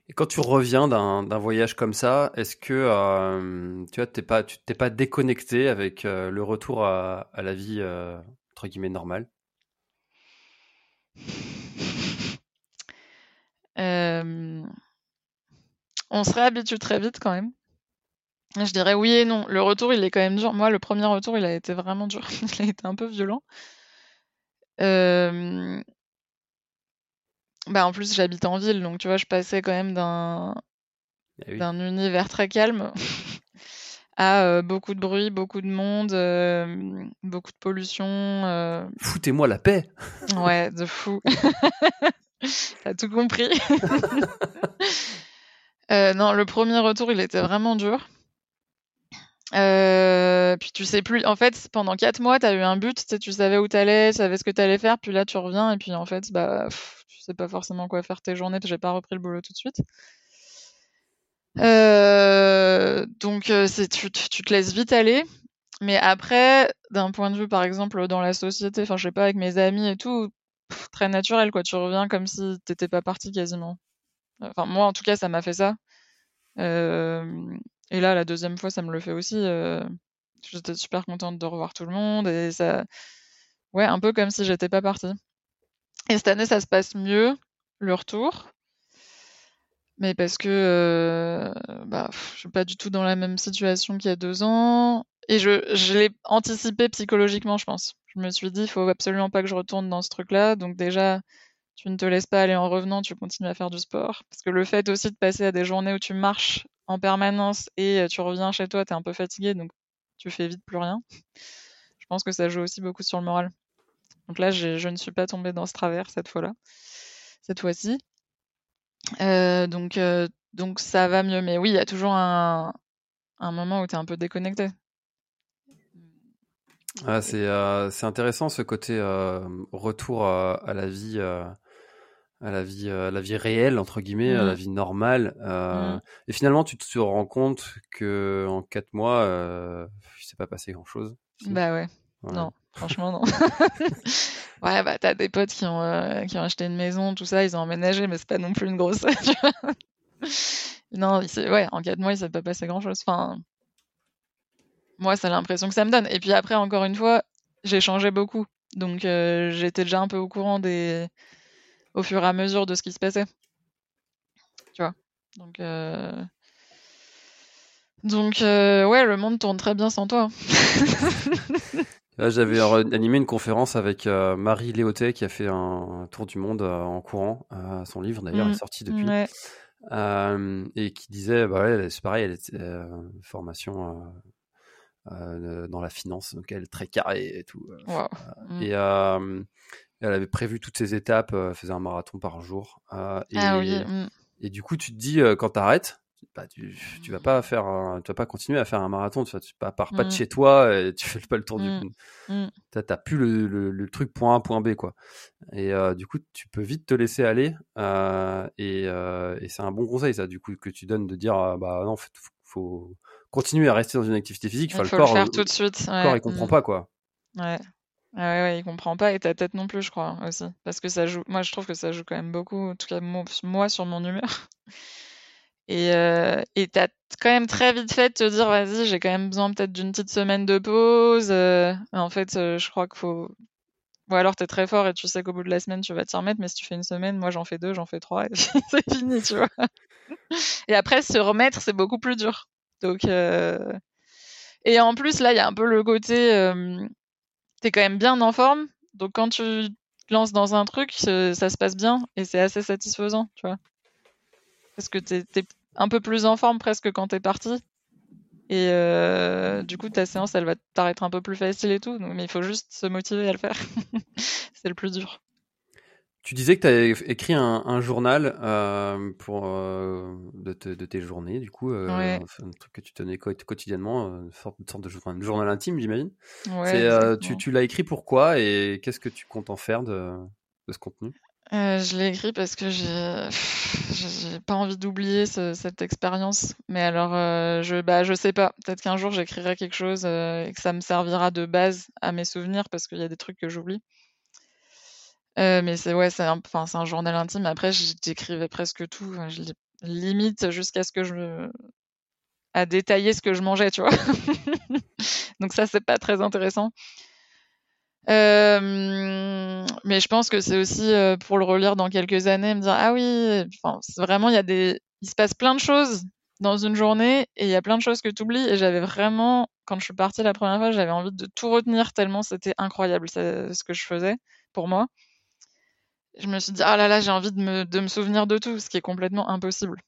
Et quand tu reviens d'un voyage comme ça, est-ce que euh, tu vois, t'es pas, déconnecté avec euh, le retour à, la vie euh, entre guillemets normale? On se réhabitue très vite quand même. Je dirais oui et non. Le retour, il est quand même dur. Moi, le premier retour, il a été vraiment dur. Il a été un peu violent. Euh, Bah, en plus, j'habite en ville, donc tu vois, je passais quand même d'un oui. d'un univers très calme à euh, beaucoup de bruit, beaucoup de monde, euh, beaucoup de pollution. euh, Foutez-moi la paix Ouais, de fou. T'as tout compris. Euh, non, le premier retour, il était vraiment dur. Euh, puis tu sais plus. En fait, pendant quatre mois, t'as eu un but, tu tu savais où t'allais, tu savais ce que t'allais faire, puis là tu reviens et puis en fait, bah, tu sais pas forcément quoi faire tes journées. J'ai pas repris le boulot tout de suite. Euh, donc euh, tu, tu tu te laisses vite aller. Mais après, d'un point de vue, par exemple, dans la société, enfin, je sais pas, avec mes amis et tout, très naturel, quoi. Tu reviens comme si t'étais pas parti quasiment. Enfin, moi, en tout cas, ça m'a fait ça. Et là, la deuxième fois, ça me le fait aussi. euh, j'étais super contente de revoir tout le monde et ça, ouais, un peu comme si j'étais pas partie. Et cette année, ça se passe mieux, le retour. Mais parce que euh, bah, je suis pas du tout dans la même situation qu'il y a deux ans. Et je, je l'ai anticipé psychologiquement, je pense. Je me suis dit, il faut absolument pas que je retourne dans ce truc-là. Donc déjà, tu ne te laisses pas aller en revenant, tu continues à faire du sport. Parce que le fait aussi de passer à des journées où tu marches en permanence et tu reviens chez toi, tu es un peu fatigué, donc tu fais vite plus rien. Je pense que ça joue aussi beaucoup sur le moral. Donc là, je ne suis pas tombée dans ce travers cette fois-là, cette fois-ci. Donc, donc ça va mieux. Mais oui, il y a toujours un, moment où tu es un peu déconnecté. Ah, c'est intéressant ce côté retour à, la vie à la vie euh, à la vie réelle entre guillemets à la Mm. vie normale euh, Mm. et finalement tu te rends compte que en quatre mois euh, il s'est pas passé grand chose Bah ouais, non, franchement non. ouais, bah t'as des potes qui ont, euh, qui ont acheté une maison, tout ça, ils ont emménagé, mais c'est pas non plus une grosse. non, ouais, en quatre mois, il s'est pas passé grand-chose. Enfin, moi, c'est l'impression que ça me donne. Et puis après, encore une fois, j'ai changé beaucoup. Donc j'étais déjà un peu au courant des au fur et à mesure de ce qui se passait. Tu vois. Donc donc ouais, le monde tourne très bien sans toi. J'avais animé une conférence avec Marie Léotet qui a fait un, tour du monde en courant. son livre d'ailleurs est mmh. sorti depuis. et qui disait, bah c'est pareil, elle était formation dans la finance, donc elle est très carrée et tout. Mmh. Et elle avait prévu toutes ces étapes, elle faisait un marathon par jour. et, ah oui. Mmh. et du coup, tu te dis, quand tu arrêtes, bah, tu, tu vas pas faire tu vas pas continuer à faire un marathon tu, tu pars pas de mmh. chez toi et tu fais pas le tour du mmh. mmh. tu t'as plus le, le, truc point A point B quoi et euh, du coup tu peux vite te laisser aller euh, et, euh, et c'est un bon conseil ça du coup que tu donnes de dire bah non faut, faut continuer à rester dans une activité physique il faut, le, faire tout de suite le corps il comprend pas quoi ouais ah ouais, ouais, il comprend pas et ta tête non plus, je crois aussi, parce que ça joue. Moi, je trouve que ça joue quand même beaucoup, en tout cas moi sur mon humeur. Et euh, et tu as quand même très vite fait de te dire, vas-y, j'ai quand même besoin peut-être d'une petite semaine de pause. Euh, en fait, euh, je crois qu'il faut. Ou alors tu es très fort et tu sais qu'au bout de la semaine, tu vas t'y remettre, mais si tu fais une semaine, moi j'en fais deux, j'en fais trois, et c'est fini, tu vois. Et après, se remettre, c'est beaucoup plus dur. Donc, euh... Et en plus, là, il y a un peu le côté. Euh, tu es quand même bien en forme, donc quand tu te lances dans un truc, ça se passe bien et c'est assez satisfaisant, tu vois. Parce que tu es, un peu plus en forme presque quand t'es parti. Et euh, du coup, ta séance, elle va t'arrêter un peu plus facile et tout. mais il faut juste se motiver à le faire. c'est le plus dur. Tu disais que tu as écrit un, journal euh, pour, euh, de, tes journées, du coup. un truc que tu tenais quotidiennement, une sorte, de journal, intime, j'imagine. tu, tu l'as écrit pourquoi et qu'est-ce que tu comptes en faire de ce contenu? Euh, je l'ai écrit parce que j'ai pas envie d'oublier cette expérience. Mais alors, euh, je bah je sais pas. Peut-être qu'un jour j'écrirai quelque chose euh, et que ça me servira de base à mes souvenirs parce qu'il y a des trucs que j'oublie. Mais c'est ouais, c'est un, enfin c'est un journal intime. Après, j'écrivais presque tout. Je limite jusqu'à ce que je à détailler ce que je mangeais, tu vois. Donc ça, c'est pas très intéressant. Euh, mais je pense que c'est aussi euh, pour le relire dans quelques années, me dire ah oui, enfin, vraiment il y a des, il se passe plein de choses dans une journée et il y a plein de choses que tu oublies. Et j'avais vraiment, quand je suis partie la première fois, j'avais envie de tout retenir tellement c'était incroyable ce que je faisais pour moi. Je me suis dit ah là là, j'ai envie de me, de me souvenir de tout, ce qui est complètement impossible.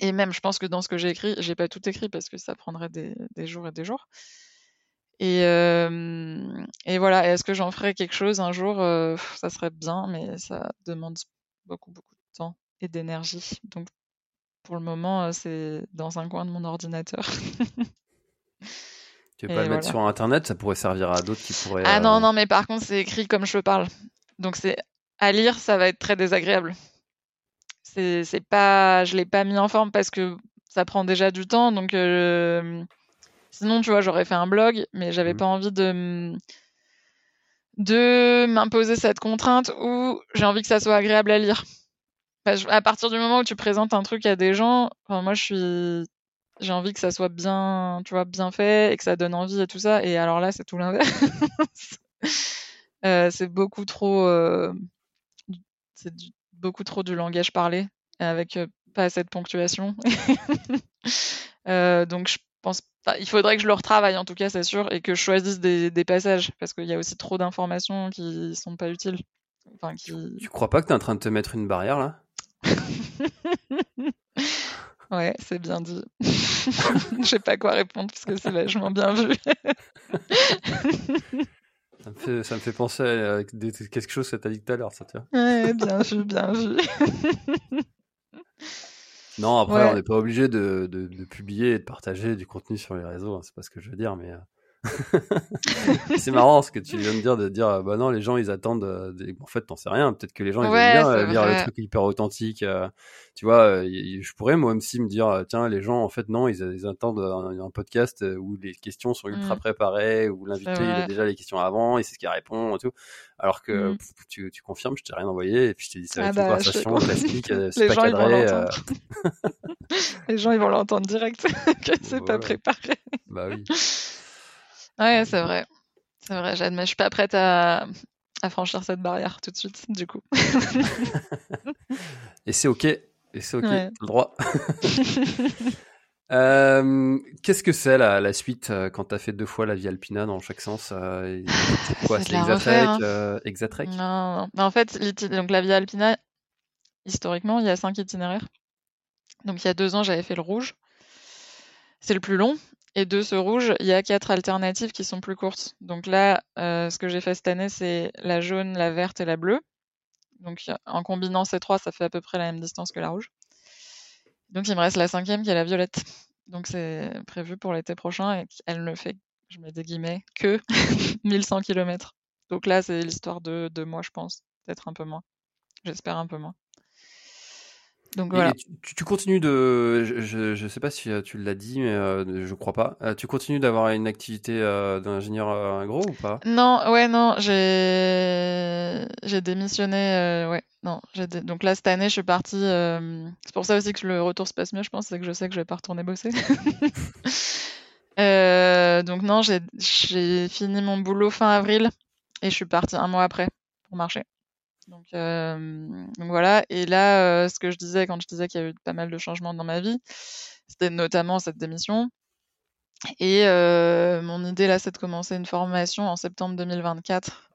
Et même, je pense que dans ce que j'ai écrit, j'ai pas tout écrit parce que ça prendrait des, des jours et des jours. Et, euh, et voilà, est-ce que j'en ferai quelque chose un jour? Euh, Ça serait bien, mais ça demande beaucoup, beaucoup de temps et d'énergie. Donc, pour le moment, euh, c'est dans un coin de mon ordinateur. tu veux pas le mettre sur Internet? Ça pourrait servir à d'autres qui pourraient. Ah non, non, mais par contre, c'est écrit comme je parle. Donc, c'est à lire, ça va être très désagréable. C'est pas, je l'ai pas mis en forme parce que ça prend déjà du temps, donc Sinon, tu vois, j'aurais fait un blog, mais j'avais mmh. pas envie de de m'imposer cette contrainte où j'ai envie que ça soit agréable à lire. à partir du moment où tu présentes un truc à des gens, moi je suis j'ai envie que ça soit bien, tu vois, bien fait et que ça donne envie et tout ça. Et alors là, c'est tout l'inverse. euh, c'est beaucoup trop, euh, c'est beaucoup trop du langage parlé avec pas assez de ponctuation. euh, donc je pense il faudrait que je le retravaille en tout cas, c'est sûr, et que je choisisse des, passages, parce qu'il y a aussi trop d'informations qui sont pas utiles. Enfin, qui... Tu crois pas que tu es en train de te mettre une barrière là? Ouais, c'est bien dit. Je sais pas quoi répondre parce que c'est vachement bien vu. Ça, me fait, ça me fait penser à quelque chose que tu as dit tout à l'heure, ça tient. Ouais, bien vu, bien vu. Non, après, on n'est pas obligé de, de, de, publier et de partager du contenu sur les réseaux. Hein, c'est pas ce que je veux dire, mais euh, c'est marrant ce que tu viens de dire, de dire, bah non, les gens, ils attendent. Euh, en fait, t'en sais rien. Peut-être que les gens, ils aiment bien euh, lire le truc hyper authentique. Euh, tu vois, je pourrais moi aussi me dire, tiens, les gens, en fait, non, ils, ils attendent un, podcast où les questions sont ultra mmh. préparées, où l'invité, il a déjà les questions avant, il sait ce qu'il répond et tout. Alors que mmh. tu, tu, confirmes, je t'ai rien envoyé, et puis je t'ai dit, ça va être une bah, conversation classique, c'est pas cadré. les gens, ils vont l'entendre direct, que c'est pas préparé. Bah oui. Ouais, c'est vrai. C'est vrai, j'admets, je suis pas prête à, à franchir cette barrière tout de suite, du coup. Et c'est ok. Et c'est ok. Ouais. Le droit. Euh, Qu'est-ce que c'est la, la suite euh, quand tu as fait deux fois la Via Alpina dans chaque sens euh, C'est quoi C'est C'est de la Exatrek refaire, hein. euh, Non, non. Mais en fait, donc la Via Alpina, historiquement, il y a cinq itinéraires. Donc il y a deux ans, j'avais fait le rouge. C'est le plus long. Et de ce rouge, il y a quatre alternatives qui sont plus courtes. Donc là, euh, ce que j'ai fait cette année, c'est la jaune, la verte et la bleue. Donc en combinant ces trois, ça fait à peu près la même distance que la rouge. Donc il me reste la cinquième qui est la violette. Donc c'est prévu pour l'été prochain et elle ne fait, je mets des guillemets, que 1100 km. Donc là, c'est l'histoire de deux mois, je pense. Peut-être un peu moins. J'espère un peu moins. Donc voilà. tu, tu- continues de. Je, je sais pas si euh, tu l'as dit, mais euh, je crois pas. Euh, tu continues d'avoir une activité euh, d'ingénieur euh, agro ou pas? Non, ouais, non, j'ai j'ai démissionné. euh, ouais, non, j'ai dé- donc là cette année, je suis partie. euh, C'est pour ça aussi que le retour se passe mieux, je pense, c'est que je sais que je vais pas retourner bosser. Euh, donc non, j'ai fini mon boulot fin avril et je suis partie un mois après pour marcher. Donc, euh, donc voilà. Et là, euh, ce que je disais quand je disais qu'il y a eu pas mal de changements dans ma vie, c'était notamment cette démission. Et euh, mon idée là, c'est de commencer une formation en septembre 2024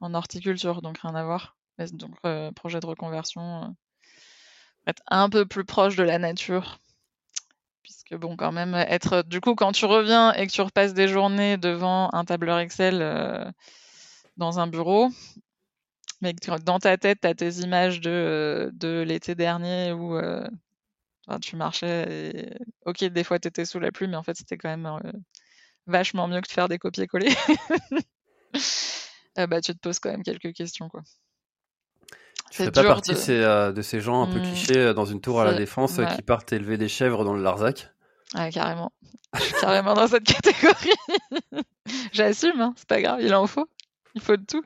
en horticulture, donc rien à voir. Donc euh, projet de reconversion, être un peu plus proche de la nature. Puisque bon, quand même, être du coup, quand tu reviens et que tu repasses des journées devant un tableur Excel euh, dans un bureau, mais que dans ta tête, tu as tes images de, euh, de l'été dernier où euh, tu marchais et ok, des fois tu étais sous la pluie, mais en fait, c'était quand même euh, vachement mieux que de faire des copier-coller. Euh, bah, tu te poses quand même quelques questions, quoi. Tu fais pas partie de- ces, de ces gens un peu Hmm, clichés dans une tour à la défense ouais. qui partent élever des chèvres dans le Larzac? Ouais, carrément. Je suis carrément dans cette catégorie. J'assume, hein, c'est pas grave, il en faut. Il faut de tout.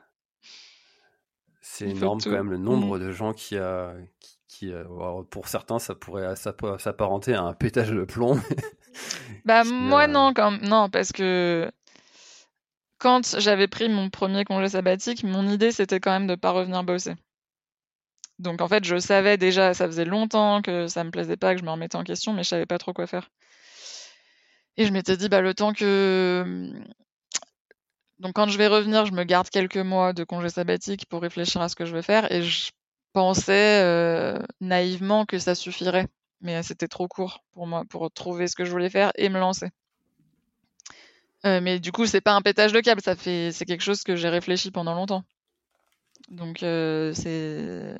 C'est énorme quand même le nombre de gens qui, a, qui, qui, euh, alors, pour certains, ça pourrait s'app- s'apparenter à un pétage de plomb. Bah, Qui, moi, euh, non, quand... non, parce que quand j'avais pris mon premier congé sabbatique, mon idée, c'était quand même de pas revenir bosser. Donc, en fait, je savais déjà, ça faisait longtemps que ça me plaisait pas, que je me remettais en question, mais je savais pas trop quoi faire. Et je m'étais dit, bah, le temps que. Donc, quand je vais revenir, je me garde quelques mois de congé sabbatique pour réfléchir à ce que je vais faire. Et je pensais euh, naïvement que ça suffirait. Mais c'était trop court pour moi, pour trouver ce que je voulais faire et me lancer. Euh, mais du coup, c'est pas un pétage de câble, ça fait, c'est quelque chose que j'ai réfléchi pendant longtemps. Donc, euh, c'est.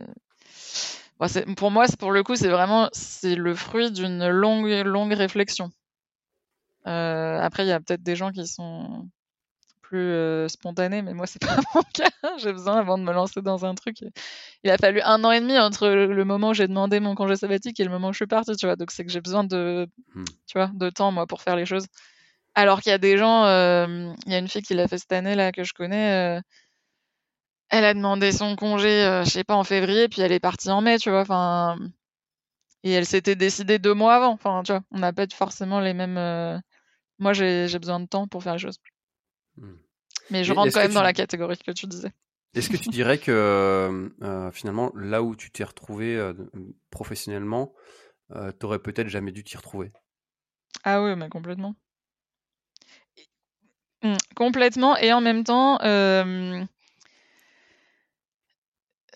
Bon, pour moi, pour le coup, c'est vraiment c'est le fruit d'une longue, longue réflexion. Euh, après, il y a peut-être des gens qui sont plus euh, spontanés, mais moi, c'est pas mon cas. J'ai besoin, avant de me lancer dans un truc, il a fallu un an et demi entre le, moment où j'ai demandé mon congé sabbatique et le moment où je suis partie, tu vois. Donc, c'est que j'ai besoin de, Hmm. tu vois, de temps, moi, pour faire les choses. Alors qu'il y a des gens, euh, il y a une fille qui l'a fait cette année, là, que je connais, euh, elle a demandé son congé, je sais pas, en février, puis elle est partie en mai, tu vois, enfin, et elle s'était décidée deux mois avant, enfin, tu vois, on n'a pas forcément les mêmes, moi, j'ai besoin de temps pour faire les choses. Mais je Et rentre quand même dans tu- la catégorie que tu disais. Est-ce que tu dirais que euh, finalement, là où tu t'es retrouvé euh, professionnellement, euh, t'aurais peut-être jamais dû t'y retrouver? Ah oui, mais complètement. Mm, complètement, et en même temps, euh,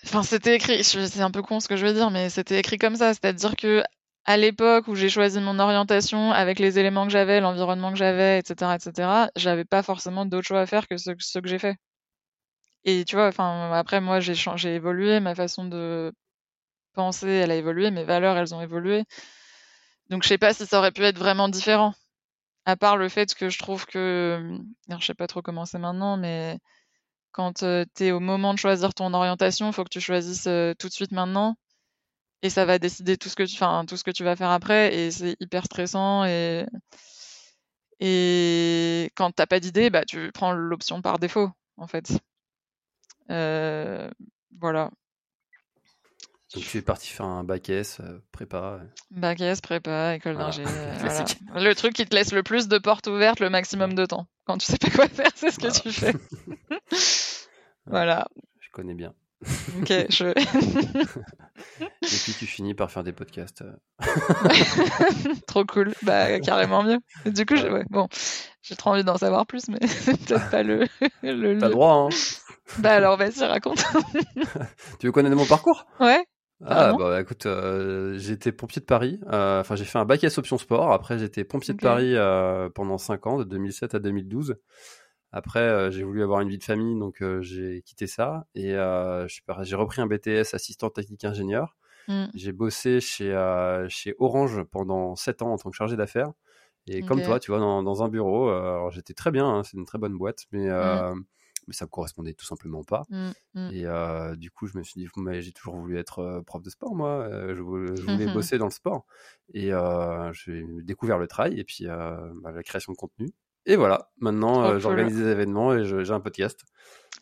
enfin, c'était écrit, c'est un peu con ce que je veux dire, mais c'était écrit comme ça, c'est-à-dire que à l'époque où j'ai choisi mon orientation, avec les éléments que j'avais, l'environnement que j'avais, etc., etc., j'avais pas forcément d'autre choix à faire que ce, que j'ai fait. Et tu vois, enfin, après, moi, j'ai changé, évolué, ma façon de penser, elle a évolué, mes valeurs, elles ont évolué. Donc, je sais pas si ça aurait pu être vraiment différent. À part le fait que je trouve que, je sais pas trop comment c'est maintenant, mais quand tu es au moment de choisir ton orientation, faut que tu choisisses euh, tout de suite maintenant. Et ça va décider tout ce que tu, enfin, tout ce que tu vas faire après. Et c'est hyper stressant. Et, et quand t'as pas d'idée, bah, tu prends l'option par défaut, en fait. Euh, voilà. Donc tu es parti faire un bac S, euh, prépa. Bac S, prépa, école Voilà. d'ingé. voilà. Le truc qui te laisse le plus de portes ouvertes le maximum de temps. Quand tu sais pas quoi faire, c'est ce que tu fais. voilà. Je connais bien. Ok, je... Et puis tu finis par faire des podcasts. euh. Trop cool. Bah, carrément mieux. Et du coup, ouais, bon, j'ai trop envie d'en savoir plus, mais c'est peut-être pas le. le T'as le lieu. droit, hein. Bah, alors, vas-y, raconte. Tu veux connaître mon parcours? Ouais. Ah bah écoute, euh, j'étais pompier de Paris. Euh, Enfin, j'ai fait un bac S option sport. Après, j'étais pompier de Paris euh, pendant 5 ans, de 2007 à 2012. Après, euh, j'ai voulu avoir une vie de famille, donc euh, j'ai quitté ça et euh, j'ai repris un BTS assistant technique ingénieur. Mm. J'ai bossé chez euh, chez Orange pendant 7 ans en tant que chargé d'affaires. Et comme toi, tu vois, dans, dans un bureau, euh, j'étais très bien, hein, c'est une très bonne boîte, mais euh, mais ça me correspondait tout simplement pas. Mm, mm. Et du coup, je me suis dit, mais j'ai toujours voulu être prof de sport, moi. Je voulais, je voulais bosser dans le sport. Et j'ai découvert le trail et puis bah, la création de contenu. Et voilà, maintenant, euh, cool. j'organise des événements et j'ai un podcast.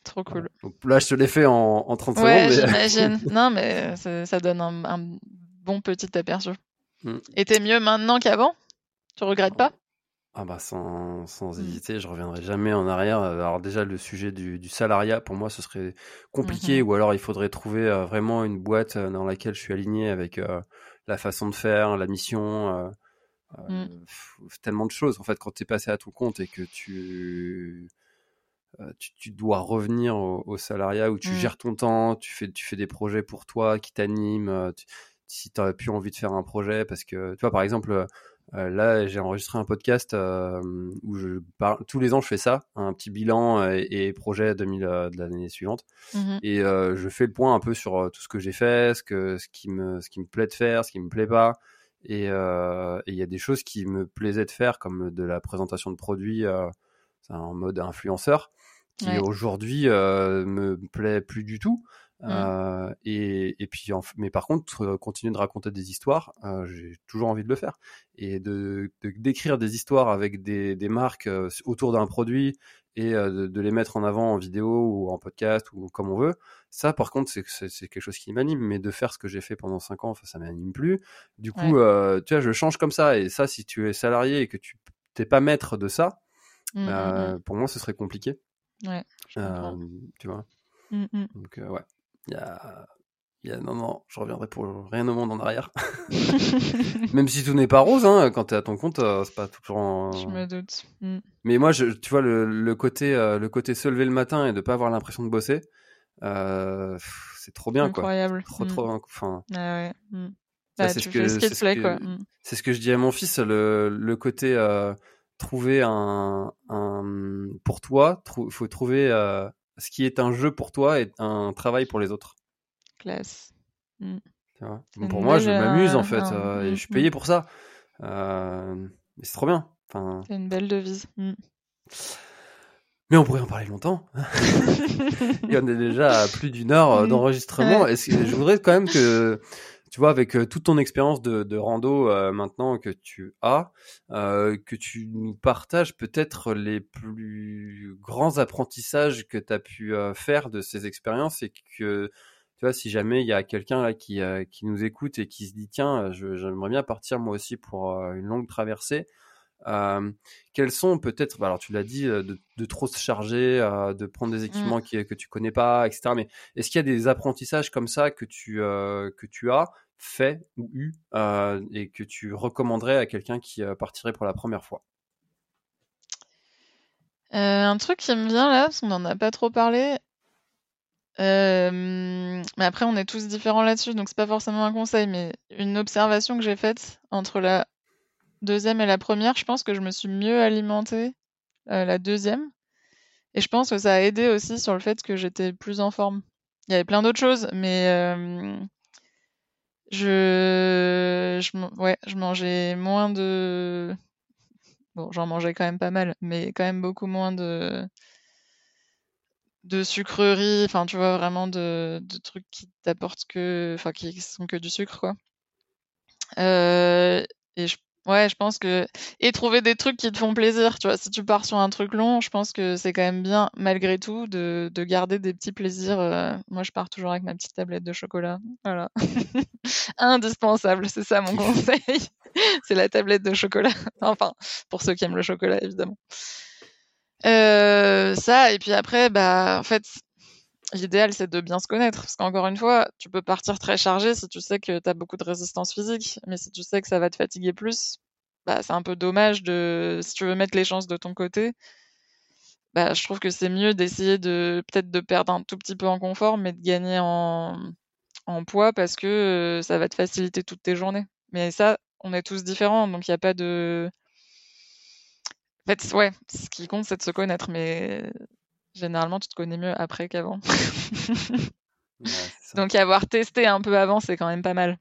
Trop cool. Donc là, je te l'ai fait en, en 30 Ouais, secondes. mais- j'imagine. non, mais ça, donne un, un bon petit aperçu. Mm. Et t'es mieux maintenant qu'avant? Tu regrettes pas? Ah bah sans, sans Mm. hésiter, je reviendrai jamais en arrière. Alors déjà le sujet du, du salariat, pour moi, ce serait compliqué, Mhm. ou alors il faudrait trouver euh, vraiment une boîte euh, dans laquelle je suis aligné avec euh, la façon de faire, la mission, euh, Mm. tellement de choses. En fait, quand tu es passé à ton compte et que tu euh, tu, tu dois revenir au, au salariat où tu Mm. gères ton temps, tu fais, tu fais des projets pour toi qui t'animent. euh, si tu n'as plus envie de faire un projet, parce que, tu vois, par exemple, euh, là, j'ai enregistré un podcast où je parle, tous les ans, je fais ça, un petit bilan et, et projet 2000 de l'année suivante. Mhm. Et euh, je fais le point un peu sur tout ce que j'ai fait, ce, que, ce, qui me, ce qui me plaît de faire, ce qui me plaît pas. Et euh, et il y a des choses qui me plaisaient de faire, comme de la présentation de produits euh, en mode influenceur, qui Ouais. aujourd'hui euh, me plaît plus du tout. Mm. Euh, et, et puis, en mais par contre, euh, continuer de raconter des histoires, euh, j'ai toujours envie de le faire. Et de de- d'écrire des histoires avec des, des marques autour d'un produit et euh, de, de les mettre en avant en vidéo ou en podcast ou comme on veut, ça, par contre, c'est quelque chose qui m'anime. Mais de faire ce que j'ai fait pendant 5 ans, ça m'anime plus. Du coup, Ouais. euh, tu vois, je change comme ça. Et ça, si tu es salarié et que tu t'es pas maître de ça, Mm, mm, euh, pour moi, ce serait compliqué. Ouais. Euh, tu vois. Donc ouais, il y a, il y a non non, je reviendrai pour rien au monde en arrière. Même si tout n'est pas rose, hein, quand t'es à ton compte, euh, c'est pas toujours. en- Je me doute. Mm. Mais moi, je, tu vois le, le côté, euh, le côté se lever le matin et de pas avoir l'impression de bosser, euh, c'est trop bien quoi. Incroyable. Trop Mm. trop. Enfin, Ah ouais. mm. Bah, c'est ce que- ce c'est te ce quoi. Mm. c'est ce que je dis à mon fils, le, le côté euh, trouver un, un pour toi, il faut trouver euh, ce qui est un jeu pour toi et un travail pour les autres. Classe. C'est pour moi, je m'amuse euh, en fait, un- euh, et mm, je suis payé pour ça. Euh, mais c'est trop bien. Enfin, C'est une belle devise. Mm. mais on pourrait en parler longtemps. Il y en est déjà à plus d'une heure euh, Mm. d'enregistrement. Ouais. Je voudrais quand même que, tu vois, avec euh, toute ton expérience de, de rando euh, maintenant que tu as, euh, que tu nous partages peut-être les plus grands apprentissages que tu as pu euh, faire de ces expériences et que, tu vois, si jamais il y a quelqu'un là qui, euh, qui nous écoute et qui se dit, tiens, je- j'aimerais bien partir moi aussi pour euh, une longue traversée. Euh, quels sont peut-être, bah, alors tu l'as dit, euh, de, de trop se charger, euh, de prendre des équipements qui, que tu connais pas, etc. Mais est-ce qu'il y a des apprentissages comme ça que tu, euh, que tu as fait ou eu euh, et que tu recommanderais à quelqu'un qui euh, partirait pour la première fois? Euh, un truc qui me vient là, parce qu'on n'en a pas trop parlé. Euh, mais après, on est tous différents là-dessus, donc c'est pas forcément un conseil, mais une observation que j'ai faite entre la deuxième et la première, je pense que je me suis mieux alimentée euh, la deuxième. Et je pense que ça a aidé aussi sur le fait que j'étais plus en forme. Il y avait plein d'autres choses, mais euh, je, ouais, je mangeais moins de. Bon, j'en mangeais quand même pas mal, mais quand même beaucoup moins de de sucreries, enfin tu vois vraiment de, de trucs qui t'apportent que, enfin qui sont que du sucre quoi. Euh, et je Ouais, je pense que et trouver des trucs qui te font plaisir, tu vois? Si tu pars sur un truc long, je pense que c'est quand même bien, malgré tout, de de garder des petits plaisirs, heu, moi, je pars toujours avec ma petite tablette de chocolat, voilà. Indispensable, c'est ça mon conseil, c'est la tablette de chocolat. Enfin, pour ceux qui aiment le chocolat, évidemment. Heu, ça et puis après, bah, en fait, l'idéal, c'est de bien se connaître parce qu'encore une fois, tu peux partir très chargé si tu sais que tu as beaucoup de résistance physique, mais si tu sais que ça va te fatiguer plus, bah, c'est un peu dommage de si tu veux mettre les chances de ton côté, bah, je trouve que c'est mieux d'essayer de peut-être de perdre un tout petit peu en confort, mais de gagner en en poids parce que, heu, ça va te faciliter toutes tes journées. Mais ça, on est tous différents, donc il y a pas de en fait, ouais, ce qui compte, c'est de se connaître, mais généralement, tu te connais mieux après qu'avant. Ouais. Donc avoir testé un peu avant, c'est quand même pas mal.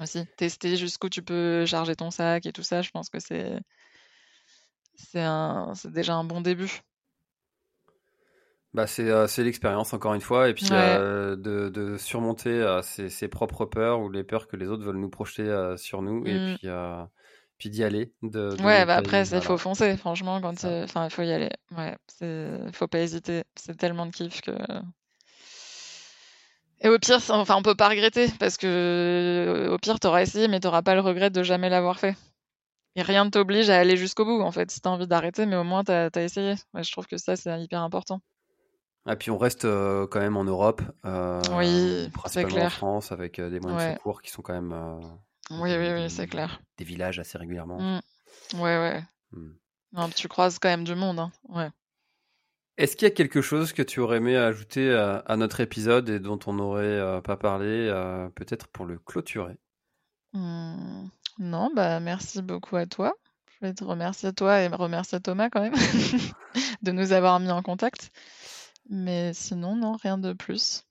Aussi, tester jusqu'où tu peux charger ton sac et tout ça, je pense que c'est c'est un déjà un bon début. Bah, c'est euh, c'est l'expérience encore une fois et puis Ouais. euh, de, de surmonter euh, ses, ses propres peurs ou les peurs que les autres veulent nous projeter sur nous et Mmh. puis puis d'y aller de, de Ouais, bah après, c'est faut foncer, franchement, quand enfin, il faut y aller. Ouais, faut pas hésiter, c'est tellement de kiff que et au pire, enfin, on peut pas regretter parce que au pire, t'auras essayé, mais t'auras pas le regret de jamais l'avoir fait. Et rien ne t'oblige à aller jusqu'au bout, en fait. Si t'as envie d'arrêter, mais au moins t'as as essayé. Ouais, je trouve que ça, c'est hyper important. Et puis on reste euh, quand même en Europe, euh, Oui, c'est principalement en clair. France, avec euh, des moyens de secours qui sont quand même euh, Oui, oui, oui, c'est clair. des villages assez régulièrement. Mm. Ouais, ouais. Hmm. Non, tu croises quand même du monde, hein. Ouais. Est-ce qu'il y a quelque chose que tu aurais aimé ajouter à, à notre épisode et dont on n'aurait euh, pas parlé, euh, peut-être pour le clôturer? Hmm, Non, bah merci beaucoup à toi. Je vais te remercier toi et remercier Thomas quand même de nous avoir mis en contact. Mais sinon, non, rien de plus.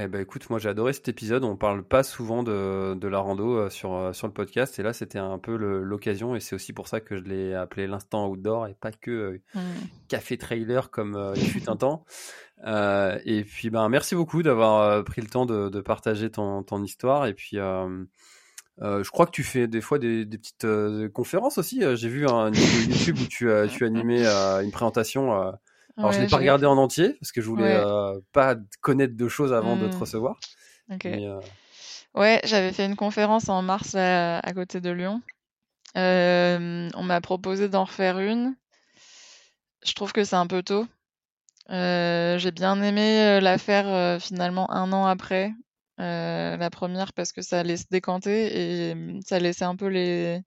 Eh ben écoute, moi j'ai adoré cet épisode. On parle pas souvent de, de la rando euh, sur, euh, sur le podcast et là c'était un peu l'occasion et c'est aussi pour ça que je l'ai appelé l'instant outdoor et pas que euh, Hmm. café trailer comme euh, il fut un temps. Euh, et puis ben merci beaucoup d'avoir euh, pris le temps de, de partager ton, ton histoire et puis euh, euh, je crois que tu fais des fois des, des petites euh, conférences aussi. Euh, J'ai vu un YouTube où tu, as tu animais euh, une présentation. Alors je Ouais, l'ai pas regardé en entier parce que je voulais Ouais. euh, pas connaître de choses avant de te Hmm. recevoir. Ok. Mais, euh, Ouais, j'avais fait une conférence en mars à, à côté de Lyon. Euh, on m'a proposé d'en refaire une. Je trouve que c'est un peu tôt. J'ai bien aimé la faire finalement un an après la première parce que ça allait se décanter et euh, ça laissait un peu les,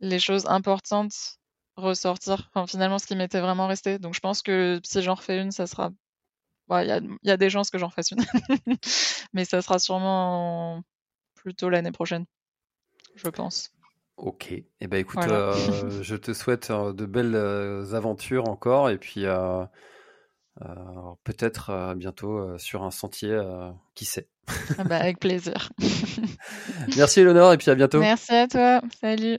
les choses importantes ressortir. Enfin, finalement, ce qui m'était vraiment resté. Donc, je pense que si j'en refais une, ça sera. Ouais, Il y a, y a des chances que j'en fasse une. Mais ça sera sûrement plutôt l'année prochaine, je pense. Ok. Eh ben écoute, Voilà. euh, je te souhaite euh, de belles euh, aventures encore et puis euh, euh, peut-être bientôt sur un sentier, qui sait. Ah bah, avec plaisir. Merci Eleonore et puis à bientôt. Merci à toi. Salut.